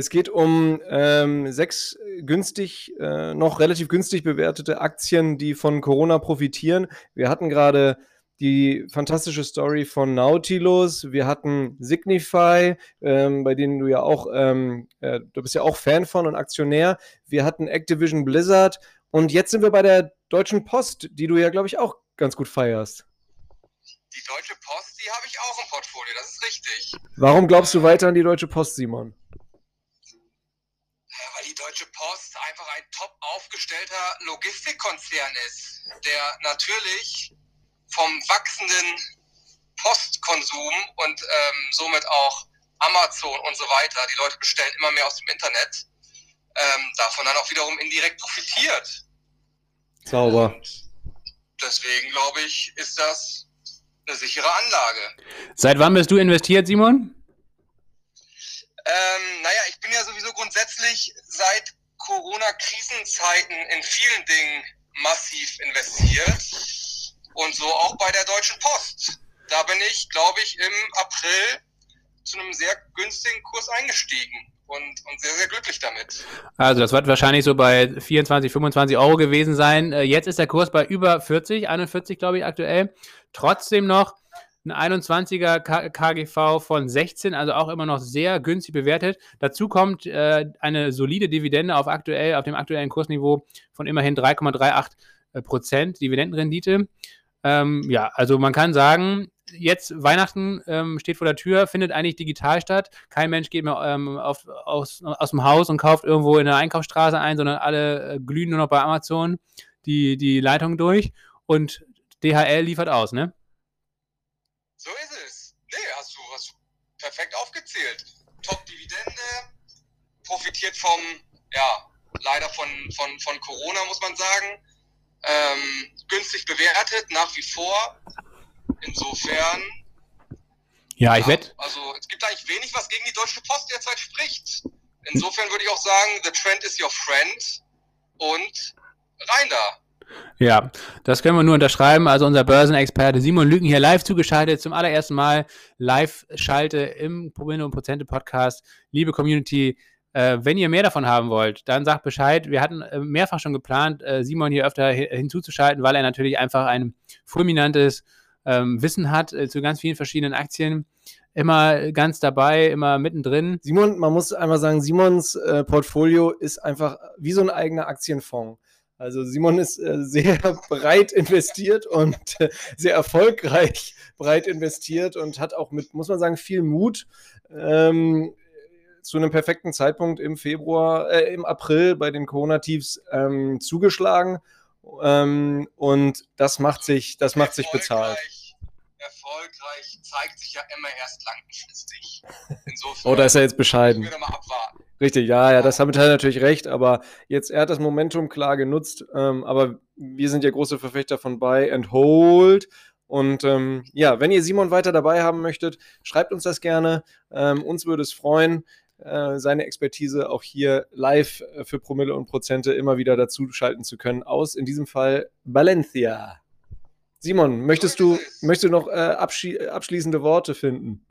Es geht um ähm, sechs günstig, äh, noch relativ günstig bewertete Aktien, die von Corona profitieren. Wir hatten gerade die fantastische Story von Nautilus. Wir hatten Signify, ähm, bei denen du ja auch, ähm, äh, du bist ja auch Fan von und Aktionär. Wir hatten Activision Blizzard und jetzt sind wir bei der Deutschen Post, die du ja, glaube ich, auch ganz gut feierst. Die Deutsche Post, die habe ich auch im Portfolio, das ist richtig. Warum glaubst du weiter an die Deutsche Post, Simon? Die Deutsche Post einfach ein top aufgestellter Logistikkonzern ist, der natürlich vom wachsenden Postkonsum und ähm, somit auch Amazon und so weiter, die Leute bestellen immer mehr aus dem Internet, ähm, davon dann auch wiederum indirekt profitiert. Sauber. Und deswegen glaube ich, ist das eine sichere Anlage. Seit wann bist du investiert, Simon? Ähm, naja, ich bin ja sowieso grundsätzlich seit Corona-Krisenzeiten in vielen Dingen massiv investiert. Und so auch bei der Deutschen Post. Da bin ich, glaube ich, im April zu einem sehr günstigen Kurs eingestiegen und, und sehr, sehr glücklich damit. Also das wird wahrscheinlich so bei 24, 25 Euro gewesen sein. Äh, jetzt ist der Kurs bei über 40, 41 glaube ich aktuell. Trotzdem noch ein 21er KGV von 16, also auch immer noch sehr günstig bewertet. Dazu kommt äh, eine solide Dividende auf aktuell, auf dem aktuellen Kursniveau von immerhin 3,38 äh, Prozent Dividendenrendite. Ähm, ja, also man kann sagen, jetzt Weihnachten ähm, steht vor der Tür, findet eigentlich digital statt. Kein Mensch geht mehr ähm, auf, aus, aus dem Haus und kauft irgendwo in der Einkaufsstraße ein, sondern alle äh, glühen nur noch bei Amazon die, die Leitung durch und DHL liefert aus, ne? So ist es. Nee, hast du, hast du perfekt aufgezählt. Top-Dividende, profitiert vom, ja, leider von, von, von Corona, muss man sagen. Ähm, günstig bewertet, nach wie vor. Insofern. Ja, ich ja, wette. Also, es gibt eigentlich wenig, was gegen die Deutsche Post derzeit spricht. Insofern würde ich auch sagen, the trend is your friend und rein da. Ja, das können wir nur unterschreiben. Also unser Börsenexperte Simon Lügen hier live zugeschaltet, zum allerersten Mal Live-Schalte im Promille und Prozente Podcast. Liebe Community, äh, wenn ihr mehr davon haben wollt, dann sagt Bescheid. Wir hatten äh, mehrfach schon geplant, äh, Simon hier öfter hinzuzuschalten, weil er natürlich einfach ein fulminantes ähm, Wissen hat äh, zu ganz vielen verschiedenen Aktien. immer ganz dabei, immer mittendrin. Simon, man muss einmal sagen, Simons äh, Portfolio ist einfach wie so ein eigener Aktienfonds. Also Simon ist äh, sehr breit investiert und äh, sehr erfolgreich breit investiert und hat auch mit, muss man sagen, viel Mut ähm, zu einem perfekten Zeitpunkt im Februar, äh, im April bei den Corona-Tiefs ähm, zugeschlagen. Ähm, und das macht sich, das macht sich bezahlt. Erfolgreich zeigt sich ja immer erst langfristig. Insofern, oh, da ist er jetzt bescheiden. Ich mal abwarten. Richtig, ja, ja, das hat er natürlich recht, aber jetzt, er hat das Momentum klar genutzt, ähm, aber wir sind ja große Verfechter von Buy and Hold. Und ähm, ja, wenn ihr Simon weiter dabei haben möchtet, schreibt uns das gerne. Ähm, uns würde es freuen, äh, seine Expertise auch hier live äh, für Promille und Prozente immer wieder dazu schalten zu können. Aus in diesem Fall Valencia. Simon, möchtest du, möchtest du noch äh, abschli abschließende Worte finden?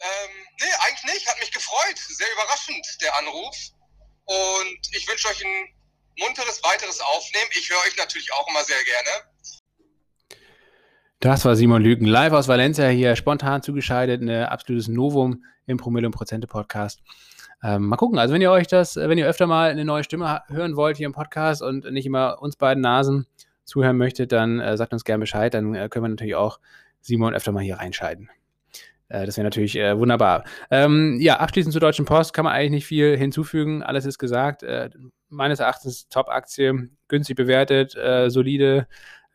Ähm, Nee, eigentlich nicht. Hat mich gefreut. Sehr überraschend, der Anruf. Und ich wünsche euch ein munteres weiteres Aufnehmen. Ich höre euch natürlich auch immer sehr gerne. Das war Simon Lügen live aus Valencia hier, spontan zugeschaltet, ein absolutes Novum im Promille und Prozente Podcast. Ähm, mal gucken, also wenn ihr euch das, wenn ihr öfter mal eine neue Stimme hören wollt hier im Podcast und nicht immer uns beiden Nasen zuhören möchtet, dann äh, sagt uns gerne Bescheid, dann äh, können wir natürlich auch Simon öfter mal hier reinschalten. Äh, das wäre natürlich äh, wunderbar. Ähm, ja, abschließend zur Deutschen Post kann man eigentlich nicht viel hinzufügen. Alles ist gesagt. Äh, meines Erachtens Top-Aktie, günstig bewertet, äh, solide,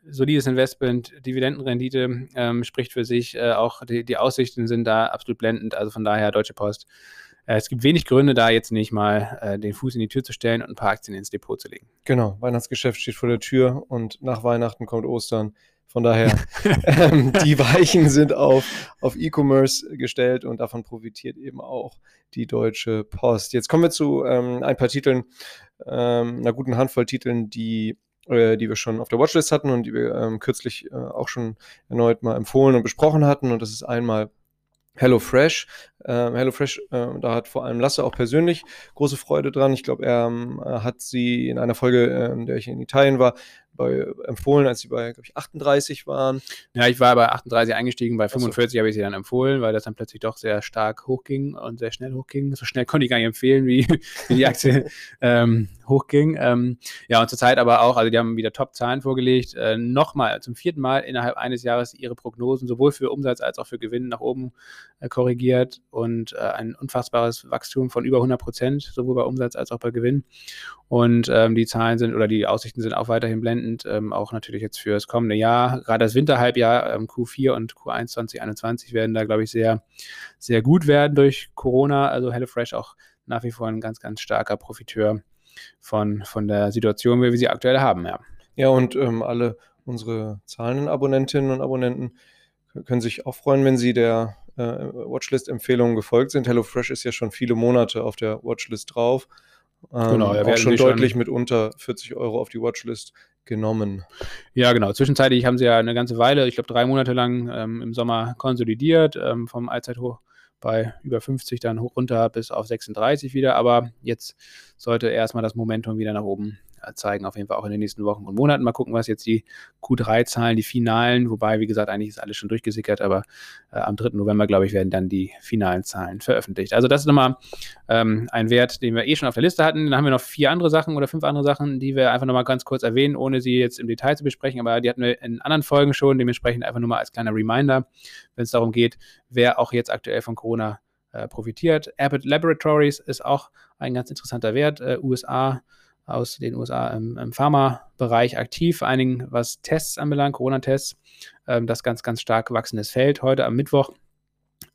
solides Investment, Dividendenrendite ähm, spricht für sich. Äh, auch die, die, Aussichten sind da absolut blendend. Also von daher Deutsche Post. Äh, es gibt wenig Gründe, da jetzt nicht mal den Fuß in die Tür zu stellen und ein paar Aktien ins Depot zu legen. Genau, Weihnachtsgeschäft steht vor der Tür und nach Weihnachten kommt Ostern. Von daher, ähm, die Weichen sind auf, auf E-Commerce gestellt und davon profitiert eben auch die Deutsche Post. Jetzt kommen wir zu ähm, ein paar Titeln, ähm, einer guten Handvoll Titeln, die äh, die wir schon auf der Watchlist hatten und die wir ähm, kürzlich äh, auch schon erneut mal empfohlen und besprochen hatten. Und das ist einmal HelloFresh. Ähm, HelloFresh, äh, da hat vor allem Lasse auch persönlich große Freude dran. Ich glaube, er ähm, hat sie in einer Folge, in der ich in Italien war, bei, empfohlen, als sie bei, glaube ich, 38 waren. Ja, ich war bei 38 eingestiegen, bei 45 so. habe ich sie dann empfohlen, weil das dann plötzlich doch sehr stark hochging und sehr schnell hochging. So schnell konnte ich gar nicht empfehlen, wie, wie die Aktie ähm, hochging. Ähm, ja, und zurzeit aber auch, also die haben wieder Top-Zahlen vorgelegt, äh, nochmal zum vierten Mal innerhalb eines Jahres ihre Prognosen sowohl für Umsatz als auch für Gewinn nach oben äh, korrigiert und äh, ein unfassbares Wachstum von über 100 Prozent, sowohl bei Umsatz als auch bei Gewinn. Und ähm, die Zahlen sind oder die Aussichten sind auch weiterhin blendend, ähm, auch natürlich jetzt für das kommende Jahr. Gerade das Winterhalbjahr, ähm, Q4 und Q1 2021 werden da, glaube ich, sehr, sehr gut werden durch Corona. Also HelloFresh auch nach wie vor ein ganz, ganz starker Profiteur von, von der Situation, wie wir sie aktuell haben, ja. Ja, und ähm, alle unsere zahlenden Abonnentinnen und Abonnenten können sich auch freuen, wenn sie der äh, Watchlist-Empfehlungen gefolgt sind. HelloFresh ist ja schon viele Monate auf der Watchlist drauf. Ähm, genau, ja, auch schon deutlich schon mit unter 40 Euro auf die Watchlist genommen. Ja, genau. Zwischenzeitlich haben sie ja eine ganze Weile, ich glaube drei Monate lang ähm, im Sommer konsolidiert, ähm, vom Allzeithoch bei über 50 dann hoch runter bis auf 36 wieder. Aber jetzt sollte erstmal das Momentum wieder nach oben zeigen, auf jeden Fall auch in den nächsten Wochen und Monaten. Mal gucken, was jetzt die Q3-Zahlen, die finalen, wobei, wie gesagt, eigentlich ist alles schon durchgesickert, aber äh, am 3. November, glaube ich, werden dann die finalen Zahlen veröffentlicht. Also das ist nochmal ähm, ein Wert, den wir eh schon auf der Liste hatten. Dann haben wir noch vier andere Sachen oder fünf andere Sachen, die wir einfach nochmal ganz kurz erwähnen, ohne sie jetzt im Detail zu besprechen, aber die hatten wir in anderen Folgen schon, dementsprechend einfach nur mal als kleiner Reminder, wenn es darum geht, wer auch jetzt aktuell von Corona äh, profitiert. Abbott Laboratories ist auch ein ganz interessanter Wert, äh, USA aus den USA im, im Pharma-Bereich aktiv, Dingen was Tests anbelangt, Corona-Tests, ähm, das ganz, ganz stark wachsendes Feld. Heute am Mittwoch,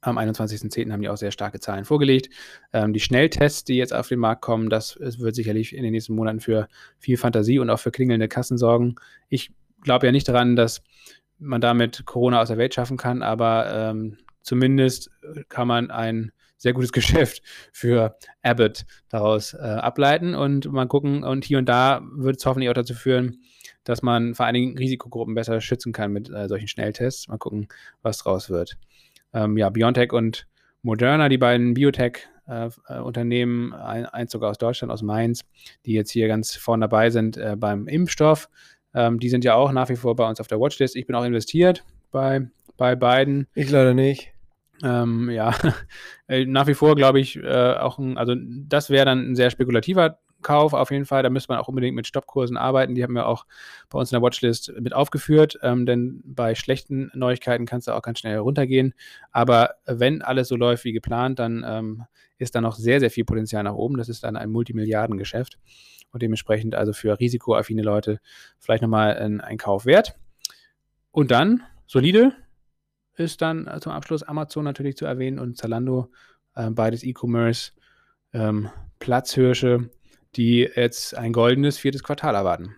am 21.10. haben die auch sehr starke Zahlen vorgelegt. Ähm, die Schnelltests, die jetzt auf den Markt kommen, das wird sicherlich in den nächsten Monaten für viel Fantasie und auch für klingelnde Kassen sorgen. Ich glaube ja nicht daran, dass man damit Corona aus der Welt schaffen kann, aber ähm, zumindest kann man ein sehr gutes Geschäft für Abbott daraus äh, ableiten und mal gucken. Und hier und da wird es hoffentlich auch dazu führen, dass man vor allen Dingen Risikogruppen besser schützen kann mit äh, solchen Schnelltests. Mal gucken, was draus wird. Ähm, ja, BioNTech und Moderna, die beiden Biotech-Unternehmen, äh, äh eins sogar aus Deutschland, aus Mainz, die jetzt hier ganz vorne dabei sind äh, beim Impfstoff. Ähm, die sind ja auch nach wie vor bei uns auf der Watchlist. Ich bin auch investiert bei, bei beiden. Ich leider nicht. Ähm, ja, äh, nach wie vor glaube ich äh, auch, ein, also das wäre dann ein sehr spekulativer Kauf auf jeden Fall. Da müsste man auch unbedingt mit Stoppkursen arbeiten. Die haben wir auch bei uns in der Watchlist mit aufgeführt, ähm, denn bei schlechten Neuigkeiten kannst du auch ganz schnell runtergehen. Aber wenn alles so läuft wie geplant, dann ähm, ist da noch sehr, sehr viel Potenzial nach oben. Das ist dann ein Multimilliardengeschäft und dementsprechend also für risikoaffine Leute vielleicht nochmal ein, ein Kauf wert. Und dann solide ist dann zum Abschluss Amazon natürlich zu erwähnen und Zalando, äh, beides E-Commerce, ähm, Platzhirsche, die jetzt ein goldenes viertes Quartal erwarten.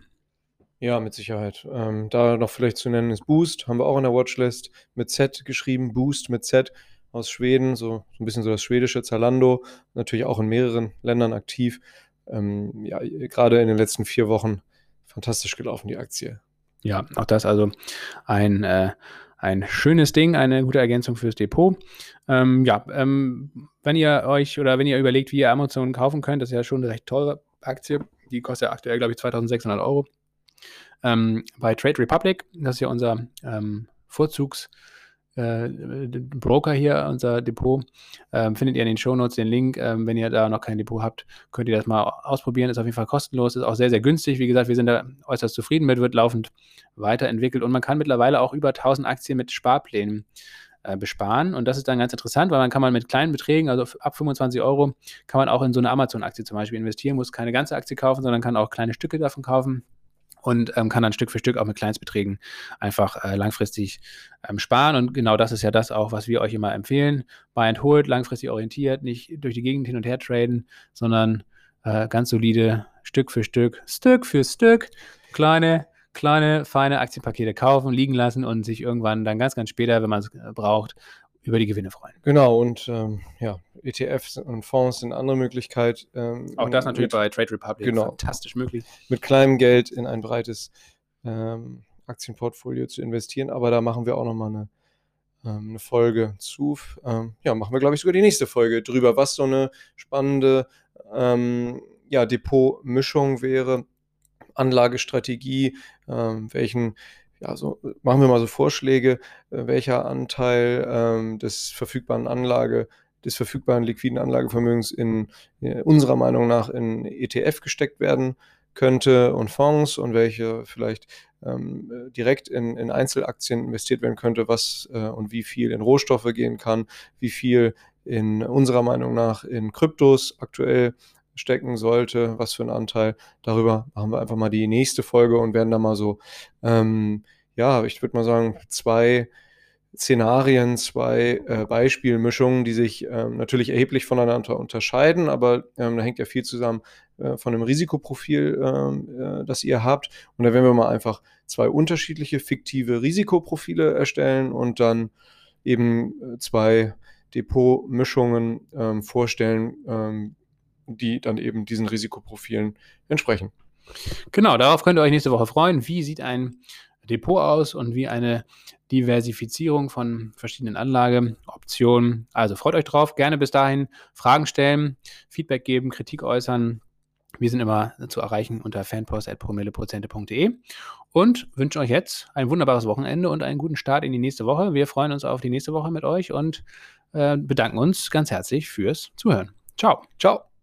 Ja, mit Sicherheit. Ähm, da noch vielleicht zu nennen ist Boost, haben wir auch in der Watchlist mit Z geschrieben, Boost mit Z aus Schweden, so, so ein bisschen so das schwedische Zalando, natürlich auch in mehreren Ländern aktiv. Ähm, ja, gerade in den letzten vier Wochen fantastisch gelaufen, die Aktie. Ja, auch das also ein, äh, ein schönes Ding, eine gute Ergänzung fürs Depot. Ähm, ja, ähm, wenn ihr euch oder wenn ihr überlegt, wie ihr Amazon kaufen könnt, das ist ja schon eine recht teure Aktie. Die kostet ja aktuell, glaube ich, 2600 Euro. Ähm, bei Trade Republic, das ist ja unser ähm, Vorzugs- äh, Broker hier, unser Depot, ähm, findet ihr in den Shownotes den Link. Ähm, wenn ihr da noch kein Depot habt, könnt ihr das mal ausprobieren. Ist auf jeden Fall kostenlos, ist auch sehr, sehr günstig. Wie gesagt, wir sind da äußerst zufrieden mit, wird laufend weiterentwickelt und man kann mittlerweile auch über 1000 Aktien mit Sparplänen äh, besparen. Und das ist dann ganz interessant, weil man kann man mit kleinen Beträgen, also ab 25 Euro, kann man auch in so eine Amazon-Aktie zum Beispiel investieren, muss keine ganze Aktie kaufen, sondern kann auch kleine Stücke davon kaufen und ähm, kann dann Stück für Stück auch mit Kleinstbeträgen einfach äh, langfristig ähm, sparen. Und genau das ist ja das auch, was wir euch immer empfehlen. Buy and hold, langfristig orientiert, nicht durch die Gegend hin und her traden, sondern äh, ganz solide Stück für Stück, Stück für Stück, kleine kleine, feine Aktienpakete kaufen, liegen lassen und sich irgendwann dann ganz, ganz später, wenn man es äh, braucht, über die Gewinne freuen. Genau, und ähm, ja, ETFs und Fonds sind eine andere Möglichkeit. Ähm, Auch das natürlich mit, bei Trade Republic genau, fantastisch möglich. Mit kleinem Geld in ein breites ähm, Aktienportfolio zu investieren, aber da machen wir auch nochmal eine, ähm, eine Folge zu. Ähm, ja, machen wir, glaube ich, sogar die nächste Folge drüber, was so eine spannende ähm, ja, Depotmischung wäre, Anlagestrategie, welchen ja, so machen wir mal so Vorschläge, äh, welcher Anteil ähm, des verfügbaren Anlage, des verfügbaren liquiden Anlagevermögens in, in unserer Meinung nach in ETF gesteckt werden könnte und Fonds und welche vielleicht ähm, direkt in, in, Einzelaktien investiert werden könnte, was äh, und wie viel in Rohstoffe gehen kann, wie viel in unserer Meinung nach in Kryptos aktuell stecken sollte, was für ein Anteil. Darüber machen wir einfach mal die nächste Folge und werden da mal so, ähm, ja, ich würde mal sagen, zwei Szenarien, zwei äh, Beispielmischungen, die sich ähm, natürlich erheblich voneinander unterscheiden, aber ähm, da hängt ja viel zusammen äh, von dem Risikoprofil, ähm, äh, das ihr habt. Und da werden wir mal einfach zwei unterschiedliche fiktive Risikoprofile erstellen und dann eben äh, zwei Depotmischungen ähm, vorstellen, ähm, die dann eben diesen Risikoprofilen entsprechen. Genau, darauf könnt ihr euch nächste Woche freuen. Wie sieht ein Depot aus und wie eine Diversifizierung von verschiedenen Anlageoptionen. Also freut euch drauf, gerne bis dahin Fragen stellen, Feedback geben, Kritik äußern. Wir sind immer zu erreichen unter fanpost.promilleprozente.de und wünschen euch jetzt ein wunderbares Wochenende und einen guten Start in die nächste Woche. Wir freuen uns auf die nächste Woche mit euch und äh, bedanken uns ganz herzlich fürs Zuhören. Ciao. Ciao.